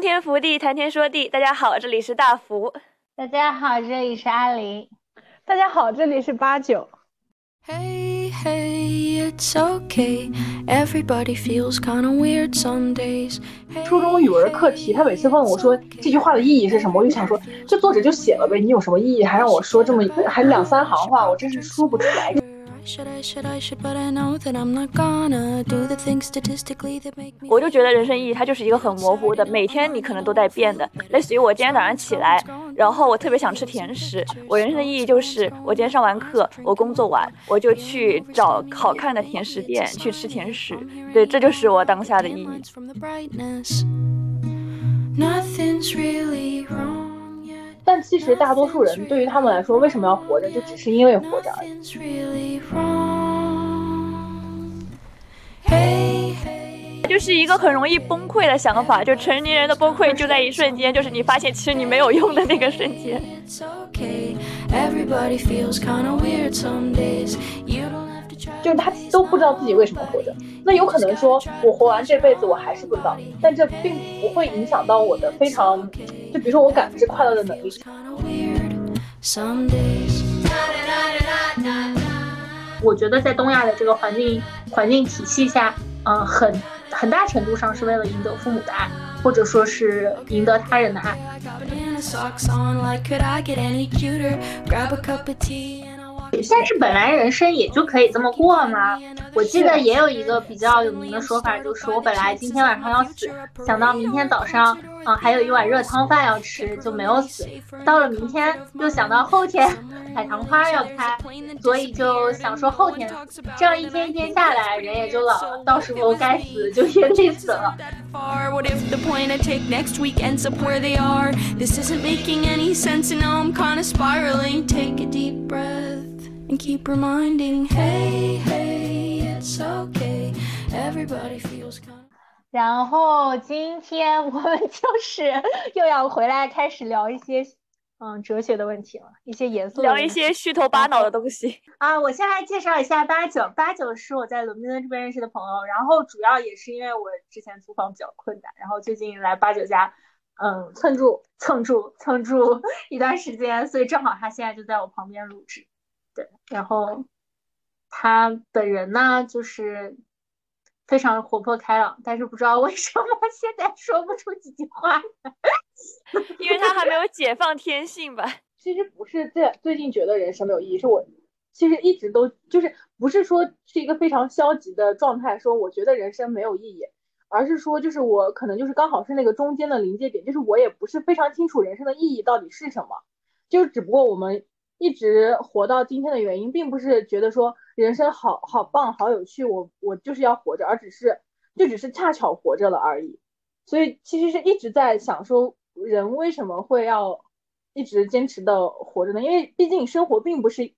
翻天覆地，谈天说地。大家好，这里是大福。大家好，这里是阿狸。大家好，这里是八九。Hey, hey, it's okay. Everybody feels kind of weird some days. 初中语文课题，他每次问我说这句话的意义是什么，我就想说，这作者就写了呗，你有什么意义？还让我说这么还两三行话，我真是说不出来。我就觉得人生意义它就是一个很模糊的，每天你可能都在变的。类似于我今天早上起来，然后我特别想吃甜食，我人生的意义就是我今天上完课，我工作完，我就去找好看的甜食店去吃甜食。对，这就是我当下的意义。但其实大多数人对于他们来说，为什么要活着，就只是因为活着而已。就是一个很容易崩溃的想法，就成年人的崩溃就在一瞬间，就是你发现其实你没有用的那个瞬间。就是他都不知道自己为什么活着，那有可能说我活完这辈子我还是不知道，但这并不会影响到我的非常，就比如说我感知快乐的能力。我觉得在东亚的这个环境环境体系下，嗯，很很大程度上是为了赢得父母的爱，或者说是赢得他人的爱。但是本来人生也就可以这么过吗？我记得也有一个比较有名的说法，就是我本来今天晚上要死，想到明天早上，嗯，还有一碗热汤饭要吃，就没有死。到了明天，又想到后天海棠花要开，所以就想说后天。这样一天一天下来，人也就老了，到时候该死就也得死了。and keep reminding, hey, hey, it's okay. Everybody feels kind. 然后今天我们就是又要回来开始聊一些嗯哲学的问题了，一些严肃的聊一些虚头巴脑的东西啊。我先来介绍一下八九，八九是我在伦敦这边认识的朋友，然后主要也是因为我之前租房比较困难，然后最近来八九家嗯蹭住蹭住蹭住一段时间，所以正好他现在就在我旁边录制。对，然后他本人呢，就是非常活泼开朗，但是不知道为什么 现在说不出几句话，因为他还没有解放天性吧？其实不是最最近觉得人生没有意义，是我其实一直都就是不是说是一个非常消极的状态，说我觉得人生没有意义，而是说就是我可能就是刚好是那个中间的临界点，就是我也不是非常清楚人生的意义到底是什么，就是只不过我们。一直活到今天的原因，并不是觉得说人生好好棒、好有趣，我我就是要活着，而只是就只是恰巧活着了而已。所以其实是一直在想说，人为什么会要一直坚持的活着呢？因为毕竟生活并不是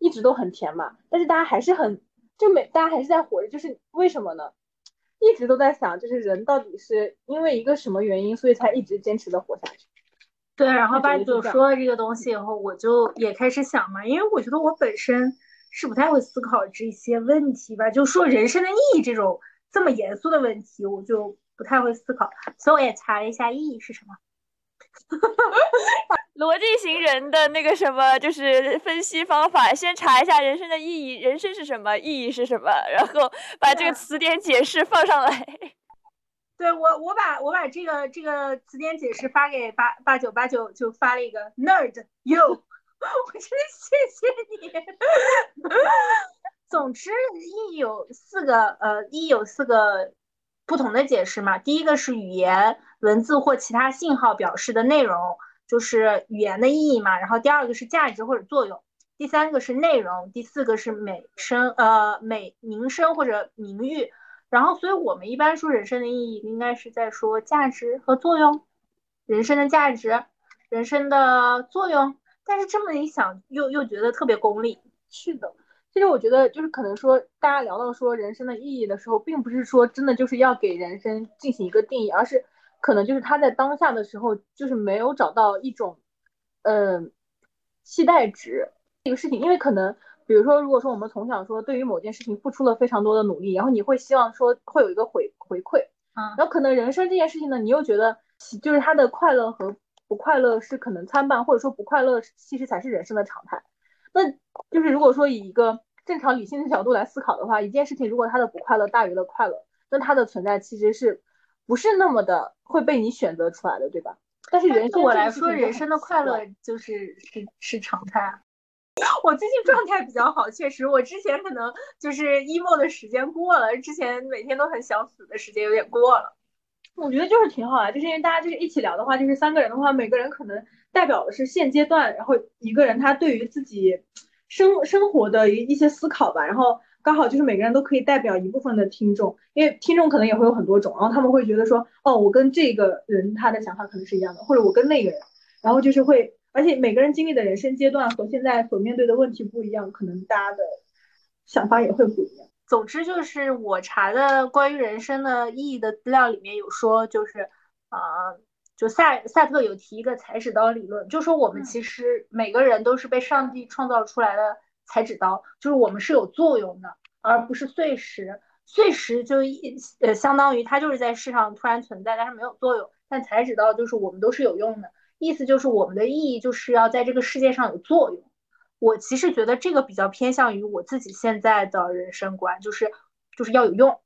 一直都很甜嘛。但是大家还是很就每大家还是在活着，就是为什么呢？一直都在想，就是人到底是因为一个什么原因，所以才一直坚持的活下去。对，然后八九说了这个东西以后，我就也开始想嘛，因为我觉得我本身是不太会思考这些问题吧，就说人生的意义这种这么严肃的问题，我就不太会思考，所以我也查了一下意义是什么。逻辑型人的那个什么，就是分析方法，先查一下人生的意义，人生是什么，意义是什么，然后把这个词典解释放上来。对我，我把我把这个这个词典解释发给八八九八九，就发了一个 nerd you，我真的谢谢你。总之，意有四个呃，意有四个不同的解释嘛。第一个是语言、文字或其他信号表示的内容，就是语言的意义嘛。然后第二个是价值或者作用，第三个是内容，第四个是美声呃美名声或者名誉。然后，所以我们一般说人生的意义，应该是在说价值和作用，人生的价值，人生的作用。但是这么一想，又又觉得特别功利。是的，其实我觉得就是可能说，大家聊到说人生的意义的时候，并不是说真的就是要给人生进行一个定义，而是可能就是他在当下的时候，就是没有找到一种，嗯，期待值这个事情，因为可能。比如说，如果说我们从小说对于某件事情付出了非常多的努力，然后你会希望说会有一个回回馈，啊，然后可能人生这件事情呢，你又觉得就是他的快乐和不快乐是可能参半，或者说不快乐其实才是人生的常态。那就是如果说以一个正常理性的角度来思考的话，一件事情如果它的不快乐大于了快乐，那它的存在其实是不是那么的会被你选择出来的，对吧？但是人对我来说，人生的快乐就是是是常态。我最近状态比较好，确实，我之前可能就是 emo 的时间过了，之前每天都很想死的时间有点过了。我觉得就是挺好啊，就是因为大家就是一起聊的话，就是三个人的话，每个人可能代表的是现阶段，然后一个人他对于自己生生活的一一些思考吧，然后刚好就是每个人都可以代表一部分的听众，因为听众可能也会有很多种，然后他们会觉得说，哦，我跟这个人他的想法可能是一样的，或者我跟那个人，然后就是会，而且每个人经历的人生阶段和现在所面对的问题不一样，可能大家的想法也会不一样。总之就是我查的关于人生的意义的资料里面有说，就是啊，就赛赛特有提一个裁纸刀理论，就说我们其实每个人都是被上帝创造出来的裁纸刀，就是我们是有作用的，而不是碎石。碎石就一呃相当于它就是在世上突然存在，但是没有作用。但裁纸刀就是我们都是有用的，意思就是我们的意义就是要在这个世界上有作用。我其实觉得这个比较偏向于我自己现在的人生观，就是就是要有用，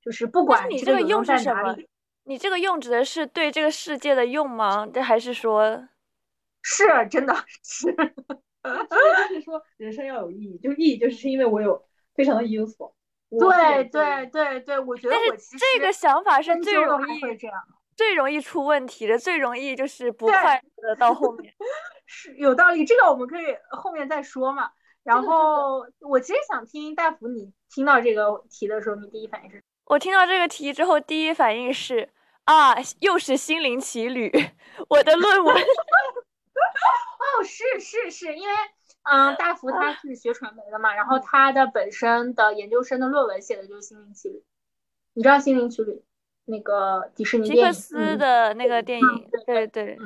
就是不管你这个用在哪里，你这个用指的是对这个世界的用吗？这还是说，是真的是，就是说人生要有意义，就意义就是因为我有非常的 useful。对对对对，我觉得我其实这个想法是最容易这样。最容易出问题的，最容易就是不快乐的到后面，是有道理。这个我们可以后面再说嘛。然后我其实想听大福，你听到这个题的时候，你第一反应是？我听到这个题之后，第一反应是啊，又是心灵奇旅，我的论文。哦，是是是，因为嗯，大福他是学传媒的嘛，然后他的本身的研究生的论文写的就是心灵奇旅。你知道心灵奇旅？那个迪士尼皮克斯的那个电影，对对，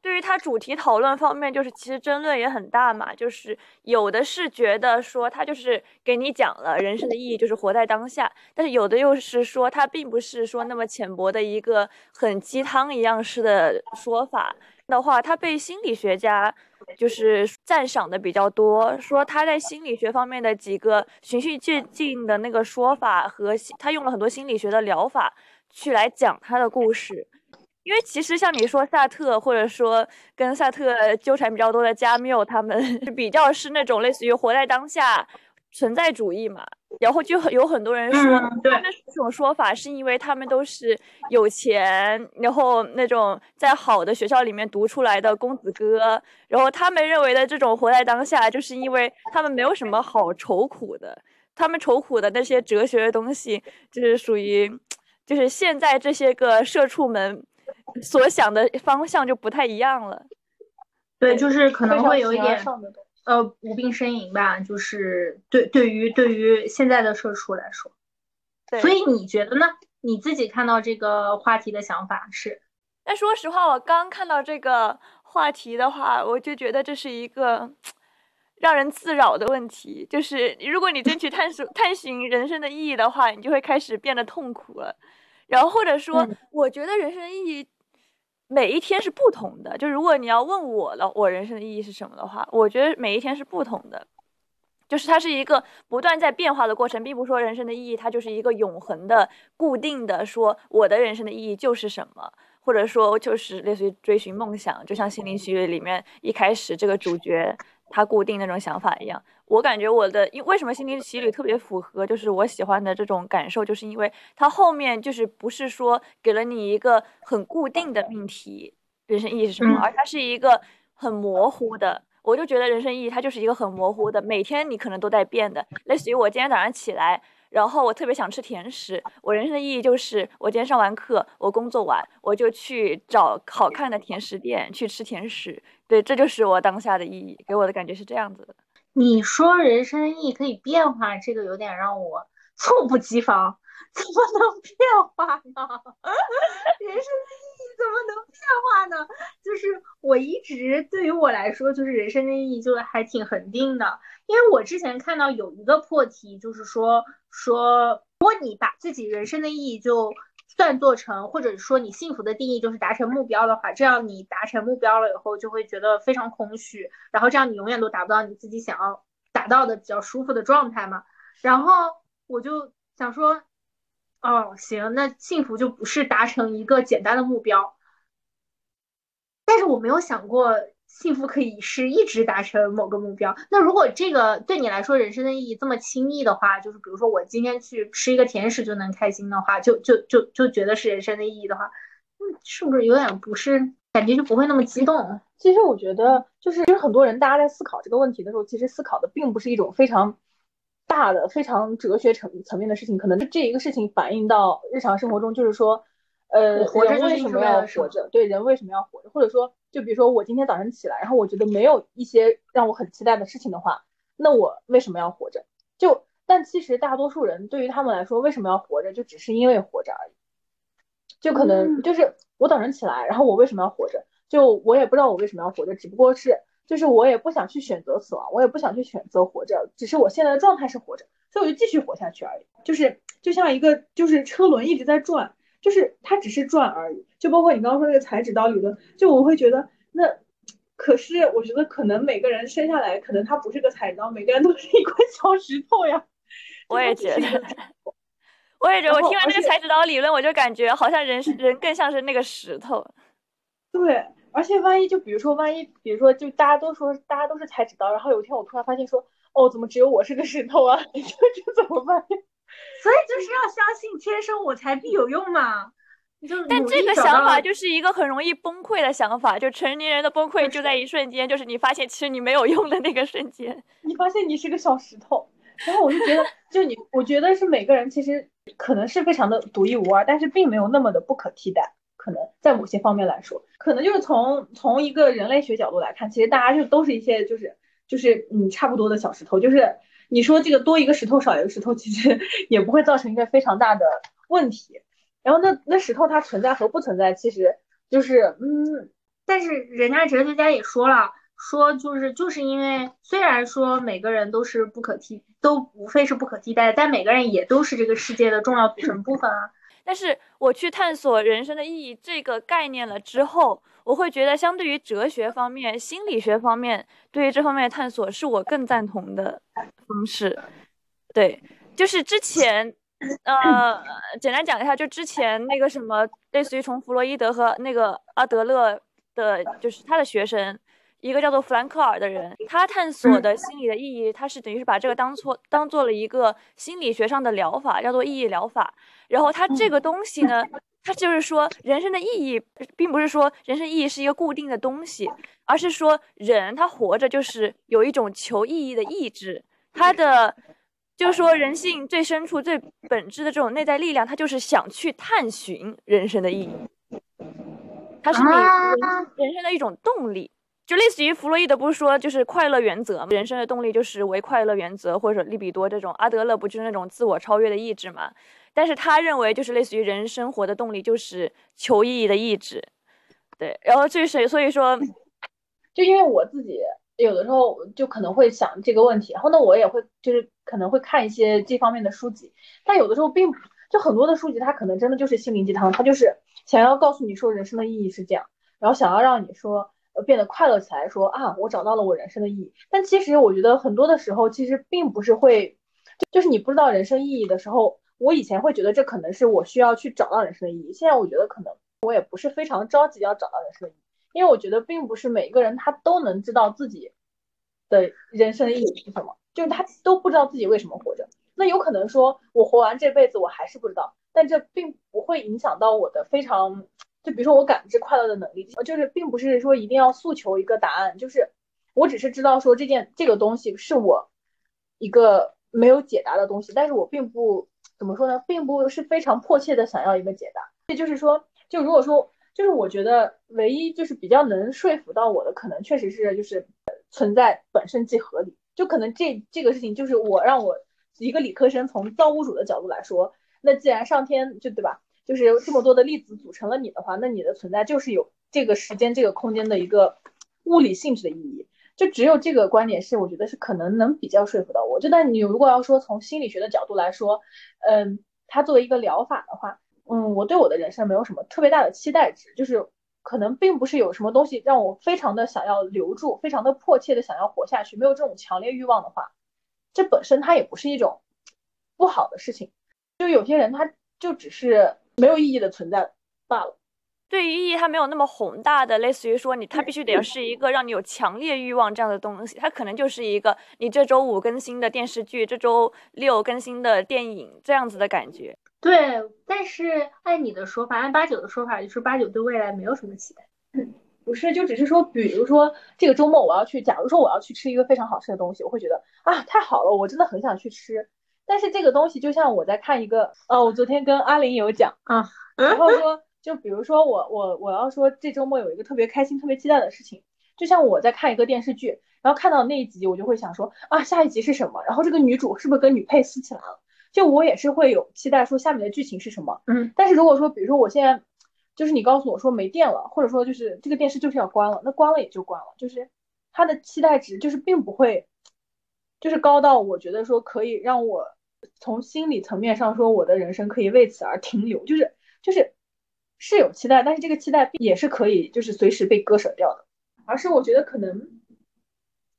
对于它主题讨论方面，就是其实争论也很大嘛。就是有的是觉得说它就是给你讲了人生的意义，就是活在当下；但是有的又是说它并不是说那么浅薄的一个很鸡汤一样式的说法的话，它被心理学家就是赞赏的比较多，说他在心理学方面的几个循序渐进的那个说法和他用了很多心理学的疗法。去来讲他的故事，因为其实像你说萨特，或者说跟萨特纠缠比较多的加缪，他们 比较是那种类似于活在当下存在主义嘛。然后就有很多人说，他们这种说法是因为他们都是有钱，然后那种在好的学校里面读出来的公子哥，然后他们认为的这种活在当下，就是因为他们没有什么好愁苦的，他们愁苦的那些哲学的东西，就是属于。就是现在这些个社畜们所想的方向就不太一样了，对，就是可能会有一点呃无病呻吟吧，就是对对于对于现在的社畜来说，对所以你觉得呢？你自己看到这个话题的想法是？但说实话，我刚看到这个话题的话，我就觉得这是一个。让人自扰的问题，就是如果你真去探索、探寻人生的意义的话，你就会开始变得痛苦了。然后或者说，我觉得人生意义每一天是不同的。就如果你要问我了，我人生的意义是什么的话，我觉得每一天是不同的，就是它是一个不断在变化的过程，并不说人生的意义它就是一个永恒的、固定的。说我的人生的意义就是什么，或者说就是类似于追寻梦想，就像《心灵奇旅》里面一开始这个主角。他固定那种想法一样，我感觉我的因为什么心灵奇旅特别符合，就是我喜欢的这种感受，就是因为它后面就是不是说给了你一个很固定的命题，人生意义是什么，而它是一个很模糊的。我就觉得人生意义它就是一个很模糊的，每天你可能都在变的，类似于我今天早上起来。然后我特别想吃甜食。我人生的意义就是，我今天上完课，我工作完，我就去找好看的甜食店去吃甜食。对，这就是我当下的意义，给我的感觉是这样子的。你说人生意义可以变化，这个有点让我猝不及防。怎么能变化呢？人生的意义怎么能变化呢？就是我一直对于我来说，就是人生的意义就还挺恒定的。因为我之前看到有一个破题，就是说说，如果你把自己人生的意义就算做成，或者说你幸福的定义就是达成目标的话，这样你达成目标了以后就会觉得非常空虚，然后这样你永远都达不到你自己想要达到的比较舒服的状态嘛。然后我就想说，哦，行，那幸福就不是达成一个简单的目标，但是我没有想过。幸福可以是一直达成某个目标。那如果这个对你来说人生的意义这么轻易的话，就是比如说我今天去吃一个甜食就能开心的话，就就就就觉得是人生的意义的话，嗯，是不是有点不是感觉就不会那么激动？其实我觉得，就是其实很多人大家在思考这个问题的时候，其实思考的并不是一种非常大的、非常哲学层层面的事情，可能这一个事情反映到日常生活中，就是说。呃，活着为什么要活着？对，人为什么要活着？或者说，就比如说我今天早上起来，然后我觉得没有一些让我很期待的事情的话，那我为什么要活着？就，但其实大多数人对于他们来说，为什么要活着，就只是因为活着而已。就可能就是我早上起来，然后我为什么要活着？就我也不知道我为什么要活着，只不过是就是我也不想去选择死亡，我也不想去选择活着，只是我现在的状态是活着，所以我就继续活下去而已。就是就像一个就是车轮一直在转。就是它只是转而已，就包括你刚刚说那个裁纸刀理论，就我会觉得那，可是我觉得可能每个人生下来，可能他不是个裁刀，每个人都是一块小石头呀。我也觉得，我也觉得，我听完那个裁纸刀理论，我就感觉好像人人更像是那个石头。对，而且万一就比如说万一，比如说就大家都说大家都是裁纸刀，然后有一天我突然发现说，哦，怎么只有我是个石头啊？这这怎么办？所以就是要相信天生我材必有用嘛。就但这个想法就是一个很容易崩溃的想法，就成年人的崩溃就在一瞬间，就是你发现其实你没有用的那个瞬间，你发现你是个小石头。然后我就觉得，就你，我觉得是每个人其实可能是非常的独一无二，但是并没有那么的不可替代。可能在某些方面来说，可能就是从从一个人类学角度来看，其实大家就都是一些就是就是嗯差不多的小石头，就是。你说这个多一个石头少一个石头，其实也不会造成一个非常大的问题。然后那那石头它存在和不存在，其实就是嗯，但是人家哲学家也说了，说就是就是因为虽然说每个人都是不可替，都无非是不可替代，但每个人也都是这个世界的重要组成部分啊。但是我去探索人生的意义这个概念了之后，我会觉得相对于哲学方面、心理学方面，对于这方面的探索是我更赞同的方式。对，就是之前，呃，简单讲一下，就之前那个什么，类似于从弗洛伊德和那个阿德勒的，就是他的学生。一个叫做弗兰克尔的人，他探索的心理的意义，他是等于是把这个当做当做了一个心理学上的疗法，叫做意义疗法。然后他这个东西呢，他就是说人生的意义，并不是说人生意义是一个固定的东西，而是说人他活着就是有一种求意义的意志，他的就是说人性最深处最本质的这种内在力量，他就是想去探寻人生的意义，它是你人生的一种动力。就类似于弗洛伊德不是说就是快乐原则，人生的动力就是为快乐原则，或者说利比多这种。阿德勒不就是那种自我超越的意志嘛？但是他认为就是类似于人生活的动力就是求意义的意志。对，然后就是所以说，就因为我自己有的时候就可能会想这个问题，然后呢我也会就是可能会看一些这方面的书籍，但有的时候并不就很多的书籍它可能真的就是心灵鸡汤，它就是想要告诉你说人生的意义是这样，然后想要让你说。变得快乐起来，说啊，我找到了我人生的意义。但其实我觉得很多的时候，其实并不是会，就是你不知道人生意义的时候，我以前会觉得这可能是我需要去找到人生的意义。现在我觉得可能我也不是非常着急要找到人生的意义，因为我觉得并不是每一个人他都能知道自己的人生意义是什么，就是他都不知道自己为什么活着。那有可能说我活完这辈子我还是不知道，但这并不会影响到我的非常。就比如说我感知快乐的能力，就是并不是说一定要诉求一个答案，就是我只是知道说这件这个东西是我一个没有解答的东西，但是我并不怎么说呢，并不是非常迫切的想要一个解答。也就是说，就如果说就是我觉得唯一就是比较能说服到我的，可能确实是就是存在本身即合理。就可能这这个事情就是我让我一个理科生从造物主的角度来说，那既然上天就对吧？就是这么多的粒子组成了你的话，那你的存在就是有这个时间、这个空间的一个物理性质的意义。就只有这个观点是，我觉得是可能能比较说服到我。就但你如果要说从心理学的角度来说，嗯，它作为一个疗法的话，嗯，我对我的人生没有什么特别大的期待值，就是可能并不是有什么东西让我非常的想要留住，非常的迫切的想要活下去，没有这种强烈欲望的话，这本身它也不是一种不好的事情。就有些人他就只是没有意义的存在罢了。对于意义，它没有那么宏大的，类似于说你，它必须得是一个让你有强烈欲望这样的东西。它可能就是一个你这周五更新的电视剧，这周六更新的电影这样子的感觉。对，但是按你的说法，按八九的说法，就是八九对未来没有什么期待。不是，就只是说，比如说这个周末我要去，假如说我要去吃一个非常好吃的东西，我会觉得啊，太好了，我真的很想去吃。但是这个东西就像我在看一个，呃，我昨天跟阿林有讲啊，然后说。就比如说我我我要说这周末有一个特别开心、特别期待的事情，就像我在看一个电视剧，然后看到那一集，我就会想说啊，下一集是什么？然后这个女主是不是跟女配撕起来了？就我也是会有期待，说下面的剧情是什么？嗯。但是如果说，比如说我现在就是你告诉我说没电了，或者说就是这个电视就是要关了，那关了也就关了，就是它的期待值就是并不会，就是高到我觉得说可以让我从心理层面上说我的人生可以为此而停留，就是就是。是有期待，但是这个期待也是可以就是随时被割舍掉的。而是我觉得可能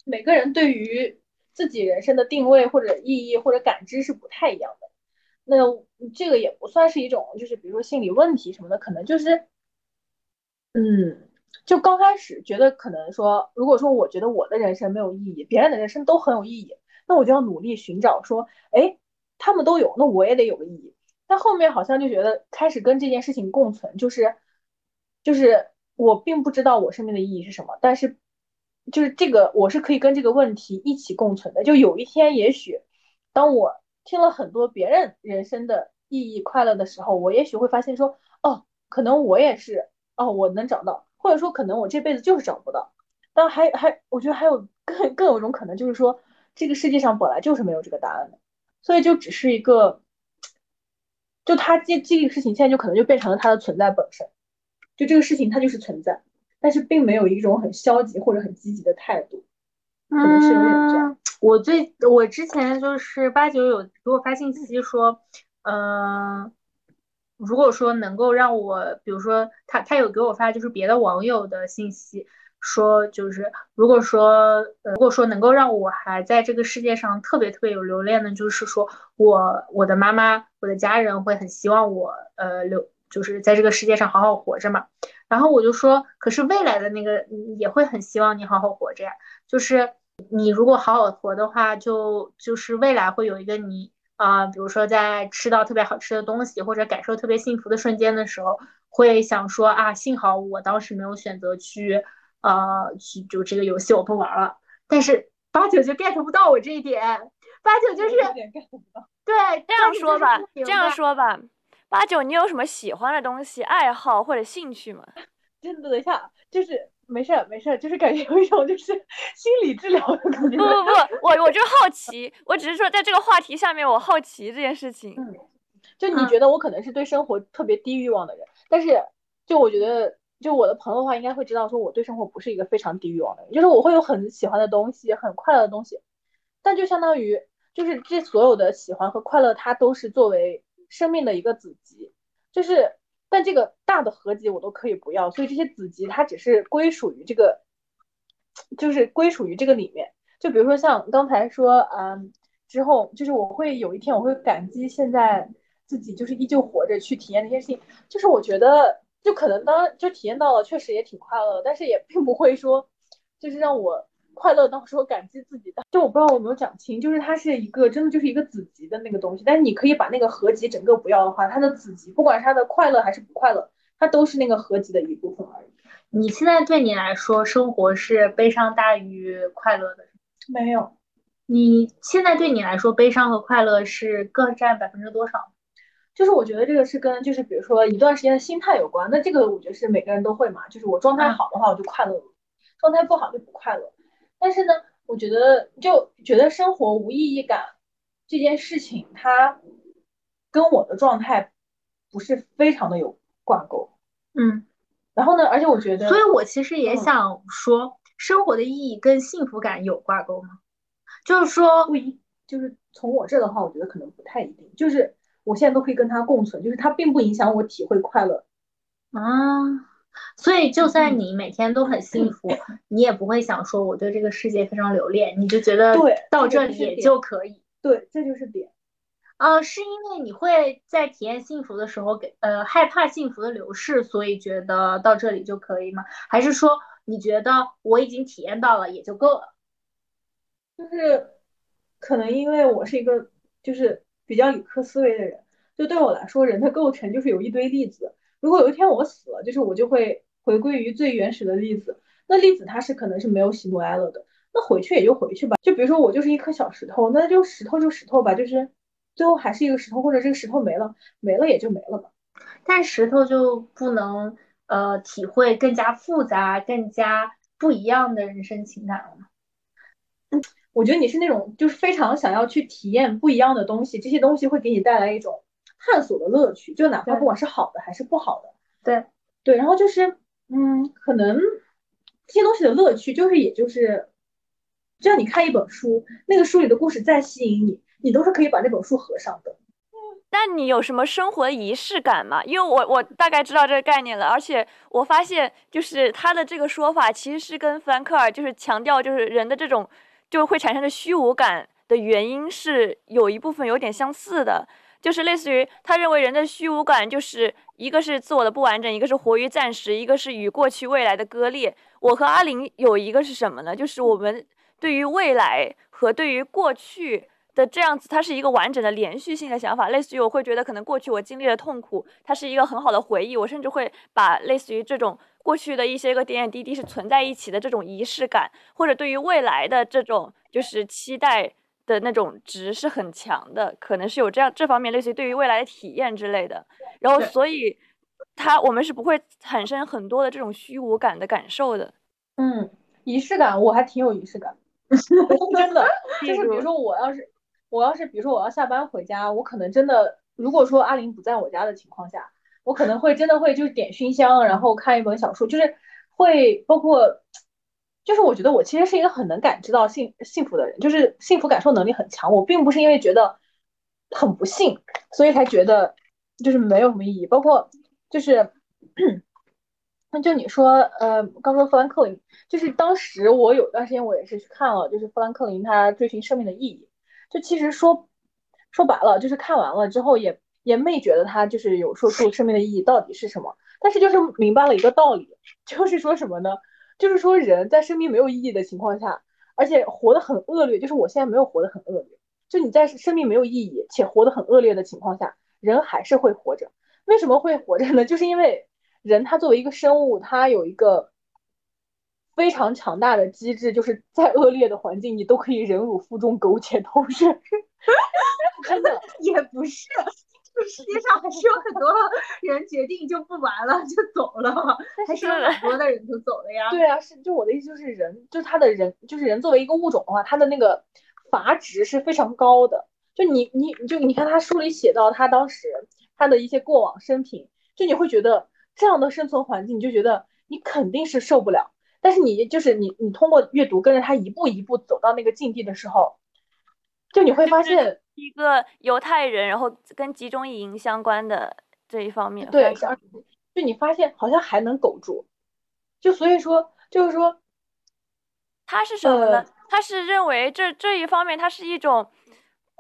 每个人对于自己人生的定位或者意义或者感知是不太一样的。那这个也不算是一种就是比如说心理问题什么的，可能就是，嗯，就刚开始觉得可能说，如果说我觉得我的人生没有意义，别人的人生都很有意义，那我就要努力寻找说，哎，他们都有，那我也得有个意义。但后面好像就觉得开始跟这件事情共存，就是，就是我并不知道我生命的意义是什么，但是，就是这个我是可以跟这个问题一起共存的。就有一天，也许当我听了很多别人人生的意义、快乐的时候，我也许会发现说，哦，可能我也是，哦，我能找到，或者说可能我这辈子就是找不到。但还还，我觉得还有更更有一种可能，就是说这个世界上本来就是没有这个答案的，所以就只是一个。就他这这个事情，现在就可能就变成了它的存在本身。就这个事情，它就是存在，但是并没有一种很消极或者很积极的态度，可能是有点这样。我最我之前就是八九有给我发信息说，嗯，如果说能够让我，比如说他他有给我发就是别的网友的信息。说就是，如果说，呃，如果说能够让我还在这个世界上特别特别有留恋的，就是说我我的妈妈，我的家人会很希望我，呃，留就是在这个世界上好好活着嘛。然后我就说，可是未来的那个也会很希望你好好活着呀。就是你如果好好活的话，就就是未来会有一个你啊，比如说在吃到特别好吃的东西或者感受特别幸福的瞬间的时候，会想说啊，幸好我当时没有选择去。呃，就这个游戏我不玩了，但是八九就 get 不到我这一点，八九就是。对，这样说吧，这样说吧，八九你有什么喜欢的东西、爱好或者兴趣吗？真的，等一下，就是没事儿没事儿，就是感觉有一种就是 心理治疗的感觉。不不不，我我就好奇，我只是说在这个话题下面我好奇这件事情。嗯，就你觉得我可能是对生活特别低欲望的人，但是就我觉得。就我的朋友的话，应该会知道，说我对生活不是一个非常低欲望的人，就是我会有很喜欢的东西，很快乐的东西，但就相当于，就是这所有的喜欢和快乐，它都是作为生命的一个子集，就是，但这个大的合集我都可以不要，所以这些子集它只是归属于这个，就是归属于这个里面。就比如说像刚才说，嗯，之后就是我会有一天我会感激现在自己就是依旧活着去体验那些事情，就是我觉得。就可能当就体验到了，确实也挺快乐，但是也并不会说，就是让我快乐到说感激自己的。就我不知道我有没有讲清，就是它是一个真的就是一个子集的那个东西，但是你可以把那个合集整个不要的话，它的子集不管是它的快乐还是不快乐，它都是那个合集的一部分而已。你现在对你来说，生活是悲伤大于快乐的？没有。你现在对你来说，悲伤和快乐是各占百分之多少？就是我觉得这个是跟就是比如说一段时间的心态有关，那这个我觉得是每个人都会嘛。就是我状态好的话，我就快乐；状态不好就不快乐。但是呢，我觉得就觉得生活无意义感这件事情，它跟我的状态不是非常的有挂钩。嗯，然后呢，而且我觉得，所以我其实也想说，生活的意义跟幸福感有挂钩吗？就是说不一，就是从我这的话，我觉得可能不太一定，就是。我现在都可以跟它共存，就是它并不影响我体会快乐。啊，所以就算你每天都很幸福，你也不会想说我对这个世界非常留恋，你就觉得对到这里也就可以。对，这就是点。啊，是因为你会在体验幸福的时候给呃害怕幸福的流逝，所以觉得到这里就可以吗？还是说你觉得我已经体验到了也就够了？就是可能因为我是一个就是比较理科思维的人，就对我来说，人的构成就是有一堆粒子。如果有一天我死了，就是我就会回归于最原始的粒子。那粒子它是可能是没有喜怒哀乐的，那回去也就回去吧。就比如说我就是一颗小石头，那就石头就石头吧，就是最后还是一个石头，或者这个石头没了，没了也就没了吧。但石头就不能呃体会更加复杂、更加不一样的人生情感了吗？我觉得你是那种就是非常想要去体验不一样的东西，这些东西会给你带来一种探索的乐趣，就哪怕不管是好的还是不好的。对对，然后就是嗯，可能这些东西的乐趣就是也就是，就像你看一本书，那个书里的故事再吸引你，你都是可以把那本书合上的。那你有什么生活仪式感吗？因为我我大概知道这个概念了，而且我发现就是他的这个说法其实是跟弗兰克尔就是强调就是人的这种就会产生的虚无感的原因是有一部分有点相似的，就是类似于他认为人的虚无感就是一个是自我的不完整，一个是活于暂时，一个是与过去未来的割裂。我和阿林有一个是什么呢？就是我们对于未来和对于过去。的这样子，它是一个完整的连续性的想法，类似于我会觉得可能过去我经历的痛苦，它是一个很好的回忆，我甚至会把类似于这种过去的一些个点点滴滴是存在一起的这种仪式感，或者对于未来的这种就是期待的那种值是很强的，可能是有这样这方面类似于对于未来的体验之类的，然后所以它我们是不会产生很多的这种虚无感的感受的。嗯，仪式感我还挺有仪式感，真的，就是比如说我要是我要是比如说我要下班回家，我可能真的如果说阿林不在我家的情况下，我可能会真的会就是点熏香，然后看一本小说，就是会包括，就是我觉得我其实是一个很能感知到幸幸福的人，就是幸福感受能力很强。我并不是因为觉得很不幸，所以才觉得就是没有什么意义，包括就是。那就你说，呃，刚说富兰克林，就是当时我有段时间我也是去看了，就是富兰克林他追寻生命的意义。就其实说说白了，就是看完了之后也也没觉得他就是有说出生命的意义到底是什么，但是就是明白了一个道理，就是说什么呢？就是说人在生命没有意义的情况下，而且活得很恶劣，就是我现在没有活得很恶劣，就你在生命没有意义且活得很恶劣的情况下，人还是会活着。为什么会活着呢？就是因为人他作为一个生物，他有一个非常强大的机制，就是在恶劣的环境，你都可以忍辱负重、苟且偷生。真的，也不是，这个世界上还是有很多人决定就不玩了就走了，还是有很多的人就走了呀。对啊，是就我的意思就是人，就他的人，就是人作为一个物种的话，他的那个阀值是非常高的。就你你就你看他书里写到他当时他的一些过往生平，就你会觉得这样的生存环境，你就觉得你肯定是受不了。但是你就是你你通过阅读跟着他一步一步走到那个境地的时候，就你会发现。一个犹太人，然后跟集中营相关的这一方面，对，就你发现好像还能苟住，就所以说就是说，他是什么呢？呃、他是认为这这一方面，它是一种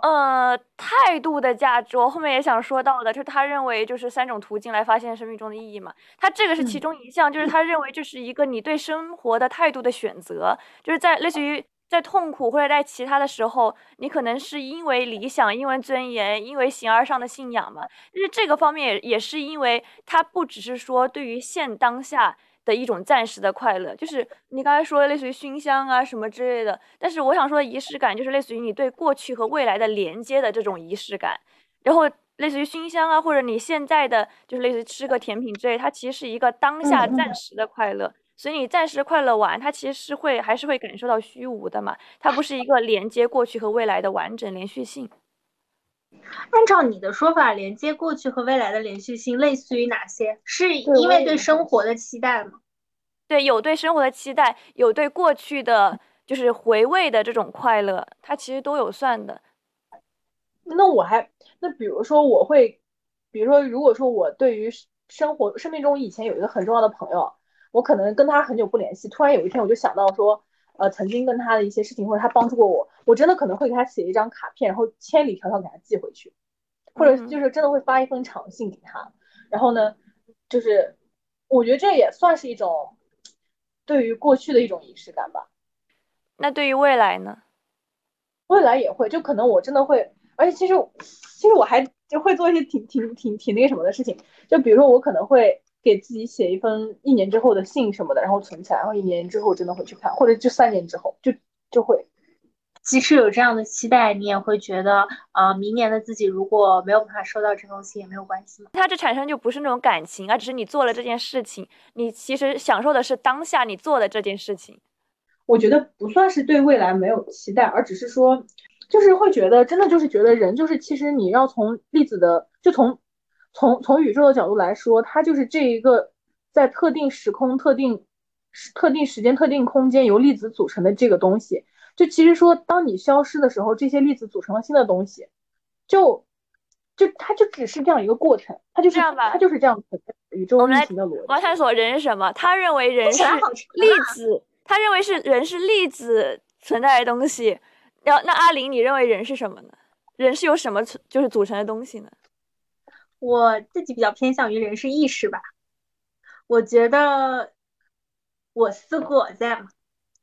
呃态度的价值。我后面也想说到的，就是他认为就是三种途径来发现生命中的意义嘛。他这个是其中一项，嗯、就是他认为这是一个你对生活的态度的选择，就是在类似于。在痛苦或者在其他的时候，你可能是因为理想、因为尊严、因为形而上的信仰嘛。但是这个方面也也是因为它不只是说对于现当下的一种暂时的快乐，就是你刚才说的类似于熏香啊什么之类的。但是我想说的仪式感，就是类似于你对过去和未来的连接的这种仪式感。然后类似于熏香啊，或者你现在的就是类似于吃个甜品之类，它其实是一个当下暂时的快乐。所以你暂时快乐完，它其实是会还是会感受到虚无的嘛，它不是一个连接过去和未来的完整连续性。按照你的说法，连接过去和未来的连续性类似于哪些？是因为对生活的期待吗？对，有对生活的期待，有对过去的就是回味的这种快乐，它其实都有算的。那我还那比如说我会，比如说如果说我对于生活生命中以前有一个很重要的朋友，我可能跟他很久不联系，突然有一天我就想到说，呃，曾经跟他的一些事情或者他帮助过我，我真的可能会给他写一张卡片，然后千里迢迢给他寄回去，或者就是真的会发一封长信给他，然后呢，就是我觉得这也算是一种对于过去的一种仪式感吧。那对于未来呢？未来也会，就可能我真的会，而且其实其实我还就会做一些挺挺挺挺那个什么的事情，就比如说我可能会给自己写一封一年之后的信什么的，然后存起来，然后一年之后真的会去看，或者就三年之后就就会。即使有这样的期待，你也会觉得，呃，明年的自己如果没有办法收到这封信也没有关系吗？它这产生就不是那种感情，而只是你做了这件事情，你其实享受的是当下你做的这件事情。我觉得不算是对未来没有期待，而只是说，就是会觉得真的就是觉得人就是其实你要从粒子的，就从从从宇宙的角度来说，它就是这一个在特定时空、特定特定时间、特定空间由粒子组成的这个东西。就其实说，当你消失的时候，这些粒子组成了新的东西，就就它就只是这样一个过程，它就是它就是这样存在宇宙运行的逻辑。我王探索人是什么？他认为人是 粒子。他认为是人是粒子存在的东西，然后那阿林，你认为人是什么呢？人是由什么就是组成的东西呢？我自己比较偏向于人是意识吧。我觉得我思故我在嘛，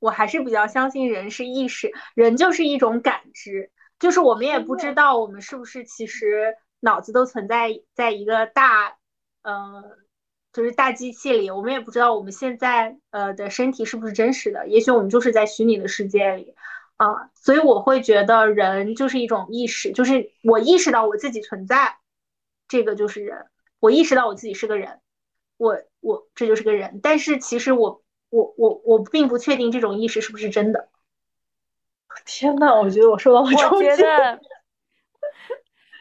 我还是比较相信人是意识，人就是一种感知，就是我们也不知道我们是不是其实脑子都存在在一个大，嗯。就是大机器里，我们也不知道我们现在呃的身体是不是真实的，也许我们就是在虚拟的世界里啊，所以我会觉得人就是一种意识，就是我意识到我自己存在，这个就是人，我意识到我自己是个人，我我这就是个人，但是其实我我我我并不确定这种意识是不是真的。天呐，我觉得我受到了冲击。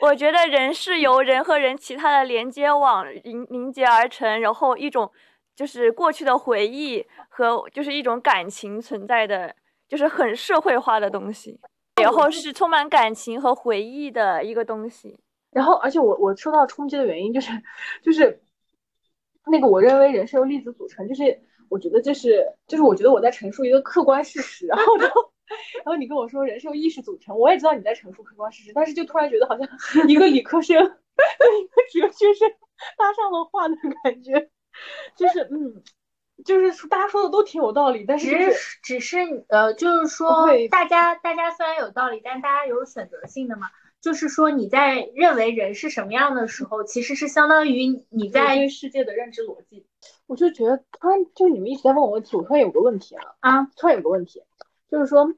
我觉得人是由人和人其他的连接网凝凝结而成，然后一种就是过去的回忆和就是一种感情存在的，就是很社会化的东西，然后是充满感情和回忆的一个东西。然后，而且我我受到冲击的原因就是，就是那个我认为人是由粒子组成，就是我觉得这是就是我觉得我在陈述一个客观事实，然后然后。然后你跟我说人是由意识组成，我也知道你在陈述客观事实，但是就突然觉得好像一个理科生 跟一个哲学生搭上了话的感觉，就是嗯，就是大家说的都挺有道理，但是只是只是呃，就是说大家大家虽然有道理，但大家有选择性的嘛，就是说你在认为人是什么样的时候，其实是相当于你在对世界的认知逻辑。我就觉得突然就你们一直在问我问题，我突然有个问题了啊，突然有个问题。就是说，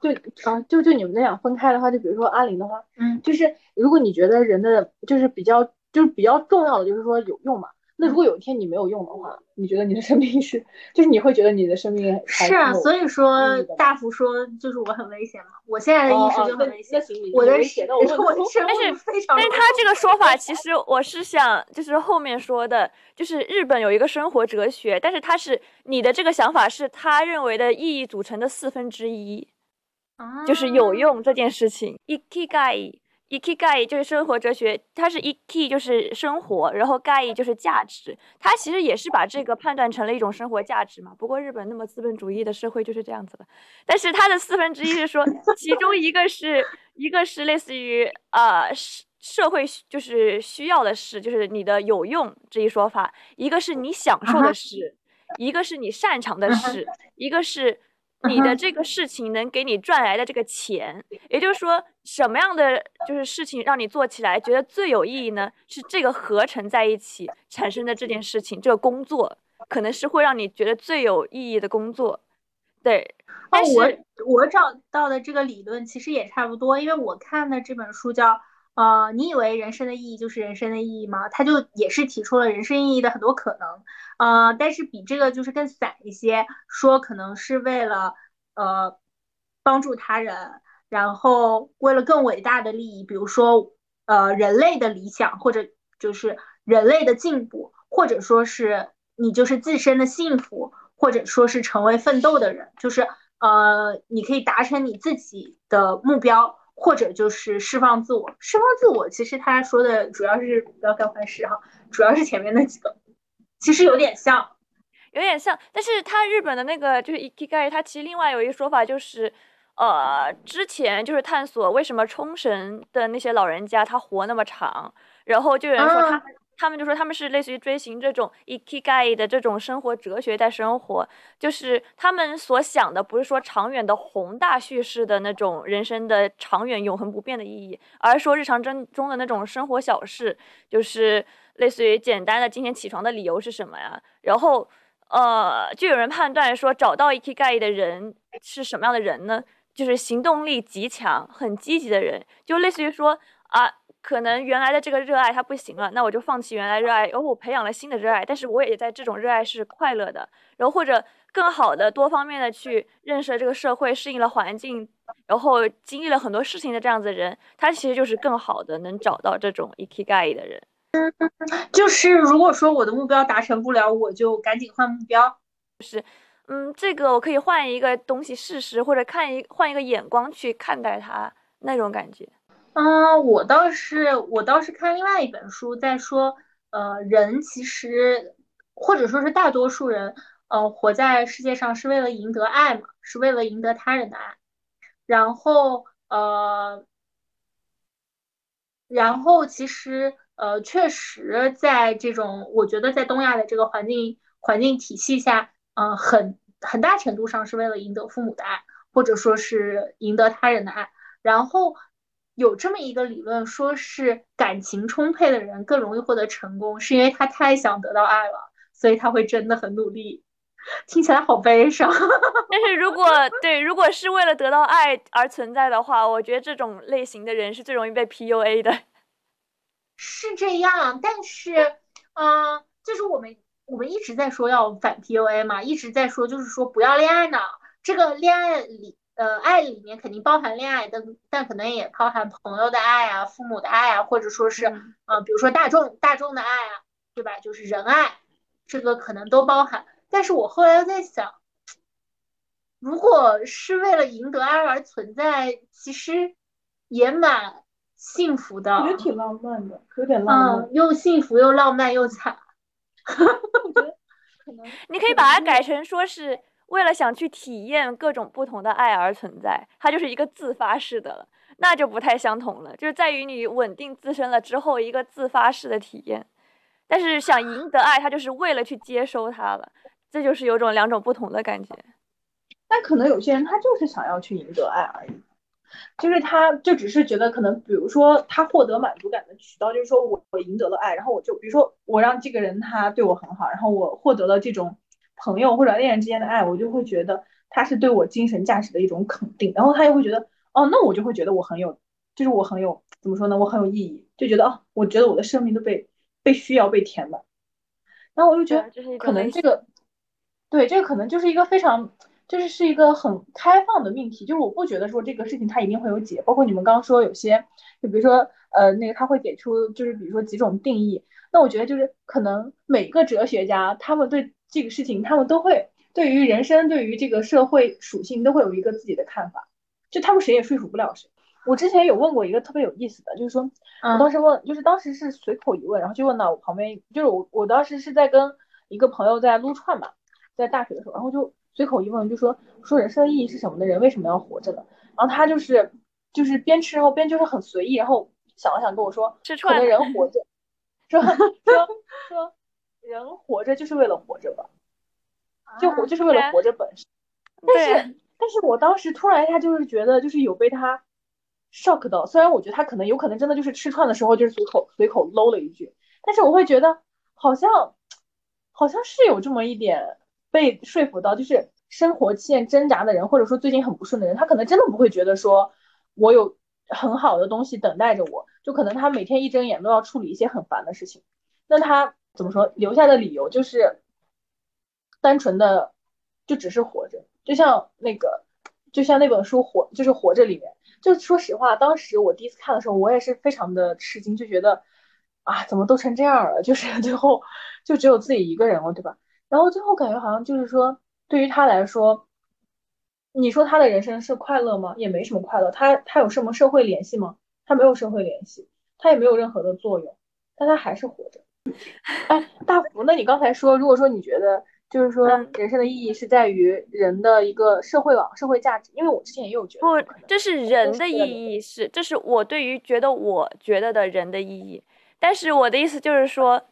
就啊，就就你们那样分开的话，就比如说阿林的话，嗯，就是如果你觉得人的就是比较就是比较重要的，就是说有用嘛。那如果有一天你没有用的话，你觉得你的生命是，就是你会觉得你的生命是啊？所以说大福说就是我很危险嘛，我现在的意识就很危险。我的 我的我的生命非常。但是他这个说法其实我是想就是后面说的，就是日本有一个生活哲学，但是他是你的这个想法是他认为的意义组成的四分之一，就是有用这件事情。ikigai。Ikigai 就是生活哲学，它是 iki 就是生活，然后 gai 就是价值，它其实也是把这个判断成了一种生活价值嘛。不过日本那么资本主义的社会就是这样子的。但是它的四分之一是说，其中一个是一个是类似于呃社社会就是需要的事，就是你的有用这一说法；一个是你享受的事，一个是你擅长的事，一个是。你的这个事情能给你赚来的这个钱，也就是说，什么样的就是事情让你做起来觉得最有意义呢？是这个合成在一起产生的这件事情，这个工作可能是会让你觉得最有意义的工作。对，但是我我找到的这个理论其实也差不多，因为我看的这本书叫。呃，你以为人生的意义就是人生的意义吗？他就也是提出了人生意义的很多可能，呃，但是比这个就是更散一些，说可能是为了呃帮助他人，然后为了更伟大的利益，比如说呃人类的理想，或者就是人类的进步，或者说是你就是自身的幸福，或者说是成为奋斗的人，就是呃你可以达成你自己的目标。或者就是释放自我。释放自我，其实他说的主要是不要干坏事哈，主要是前面那几个，其实有点像，有点像。但是他日本的那个就是 ikigai，他其实另外有一个说法就是，呃，之前就是探索为什么冲绳的那些老人家他活那么长，然后就有人说他们。他们就说他们是类似于追寻这种 ikigai 的这种生活哲学在生活，就是他们所想的不是说长远的宏大叙事的那种人生的长远永恒不变的意义，而是说日常中中的那种生活小事，就是类似于简单的今天起床的理由是什么呀？然后，呃，就有人判断说找到 ikigai 的人是什么样的人呢？就是行动力极强、很积极的人，就类似于说啊。可能原来的这个热爱它不行了，那我就放弃原来热爱，然后我培养了新的热爱，但是我也在这种热爱是快乐的，然后或者更好的多方面的去认识了这个社会，适应了环境，然后经历了很多事情的这样子的人，他其实就是更好的能找到这种 ikigai 的人。嗯，就是如果说我的目标达成不了，我就赶紧换目标。就是，嗯，这个我可以换一个东西试试，或者看一换一个眼光去看待它那种感觉。嗯，我倒是我倒是看另外一本书，在说，呃，人其实或者说是大多数人，呃，活在世界上是为了赢得爱嘛，是为了赢得他人的爱。然后，呃，然后其实，呃，确实在这种，我觉得在东亚的这个环境环境体系下，嗯，很很大程度上是为了赢得父母的爱，或者说是赢得他人的爱。然后。有这么一个理论，说是感情充沛的人更容易获得成功，是因为他太想得到爱了，所以他会真的很努力。听起来好悲伤。但是如果对，如果是为了得到爱而存在的话，我觉得这种类型的人是最容易被 PUA 的。是这样，但是，嗯，就是我们我们一直在说要反 PUA 嘛，一直在说就是说不要恋爱脑，这个恋爱里。呃，爱里面肯定包含恋爱的，但可能也包含朋友的爱啊、父母的爱啊，或者说是，呃，比如说大众大众的爱啊，对吧？就是仁爱，这个可能都包含。但是我后来又在想，如果是为了赢得爱而存在，其实也蛮幸福的。我觉得挺浪漫的，有点浪漫，又幸福又浪漫又惨。我觉得可能你可以把它改成说是。为了想去体验各种不同的爱而存在，它就是一个自发式的了，那就不太相同了，就是在于你稳定自身了之后一个自发式的体验。但是想赢得爱，它就是为了去接收它了，这就是有种两种不同的感觉。但可能有些人他就是想要去赢得爱而已，就是他就只是觉得可能，比如说他获得满足感的渠道就是说我我赢得了爱，然后我就比如说我让这个人他对我很好，然后我获得了这种。朋友或者恋人之间的爱，我就会觉得他是对我精神价值的一种肯定，然后他又会觉得，哦，那我就会觉得我很有，就是我很有，怎么说呢？我很有意义，就觉得，哦，我觉得我的生命都被被需要被填满，然后我就觉得，可能这个，对，这个可能就是一个非常，就是是一个很开放的命题，就是我不觉得说这个事情它一定会有解，包括你们刚刚说有些，就比如说，呃，那个他会给出，就是比如说几种定义，那我觉得就是可能每个哲学家他们对。这个事情，他们都会对于人生、对于这个社会属性都会有一个自己的看法，就他们谁也说服不了谁。我之前有问过一个特别有意思的，就是说我当时问，就是当时是随口一问，然后就问到我旁边，就是我我当时是在跟一个朋友在撸串嘛，在大学的时候，然后就随口一问，就说说人生的意义是什么的人为什么要活着呢？然后他就是就是边吃然后边就是很随意，然后想了想跟我说，可能人活着，说说说。人活着就是为了活着吧，就活就是为了活着本身。但是，但是我当时突然一下就是觉得，就是有被他 shock 到。虽然我觉得他可能有可能真的就是吃串的时候就是随口随口搂了一句，但是我会觉得好像好像是有这么一点被说服到。就是生活期间挣扎的人，或者说最近很不顺的人，他可能真的不会觉得说我有很好的东西等待着我，就可能他每天一睁眼都要处理一些很烦的事情。那他。怎么说？留下的理由就是单纯的，就只是活着。就像那个，就像那本书《活》，就是活着里面。就说实话，当时我第一次看的时候，我也是非常的吃惊，就觉得啊，怎么都成这样了？就是最后就只有自己一个人了，对吧？然后最后感觉好像就是说，对于他来说，你说他的人生是快乐吗？也没什么快乐。他他有什么社会联系吗？他没有社会联系，他也没有任何的作用，但他还是活着。哎，大福，那你刚才说，如果说你觉得就是说人生的意义是在于人的一个社会网、社会价值，因为我之前也有觉得，不，这是人的意义，是这是我对于觉得我觉得的人的意义。但是我的意思就是说。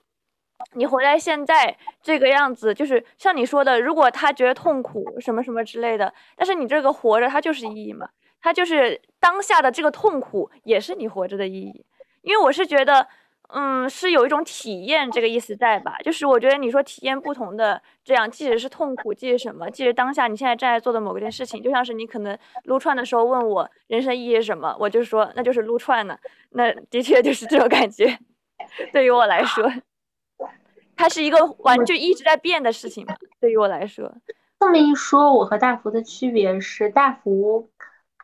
你活在现在这个样子，就是像你说的，如果他觉得痛苦什么什么之类的，但是你这个活着，它就是意义嘛？它就是当下的这个痛苦，也是你活着的意义。因为我是觉得，嗯，是有一种体验这个意思在吧？就是我觉得你说体验不同的这样，即使是痛苦，即使什么，即使当下你现在正在做的某一件事情，就像是你可能撸串的时候问我人生意义是什么，我就说那就是撸串呢。那的确就是这种感觉，对于我来说。它是一个完就一直在变的事情嘛，对于我来说。这么一说，我和大福的区别是，大福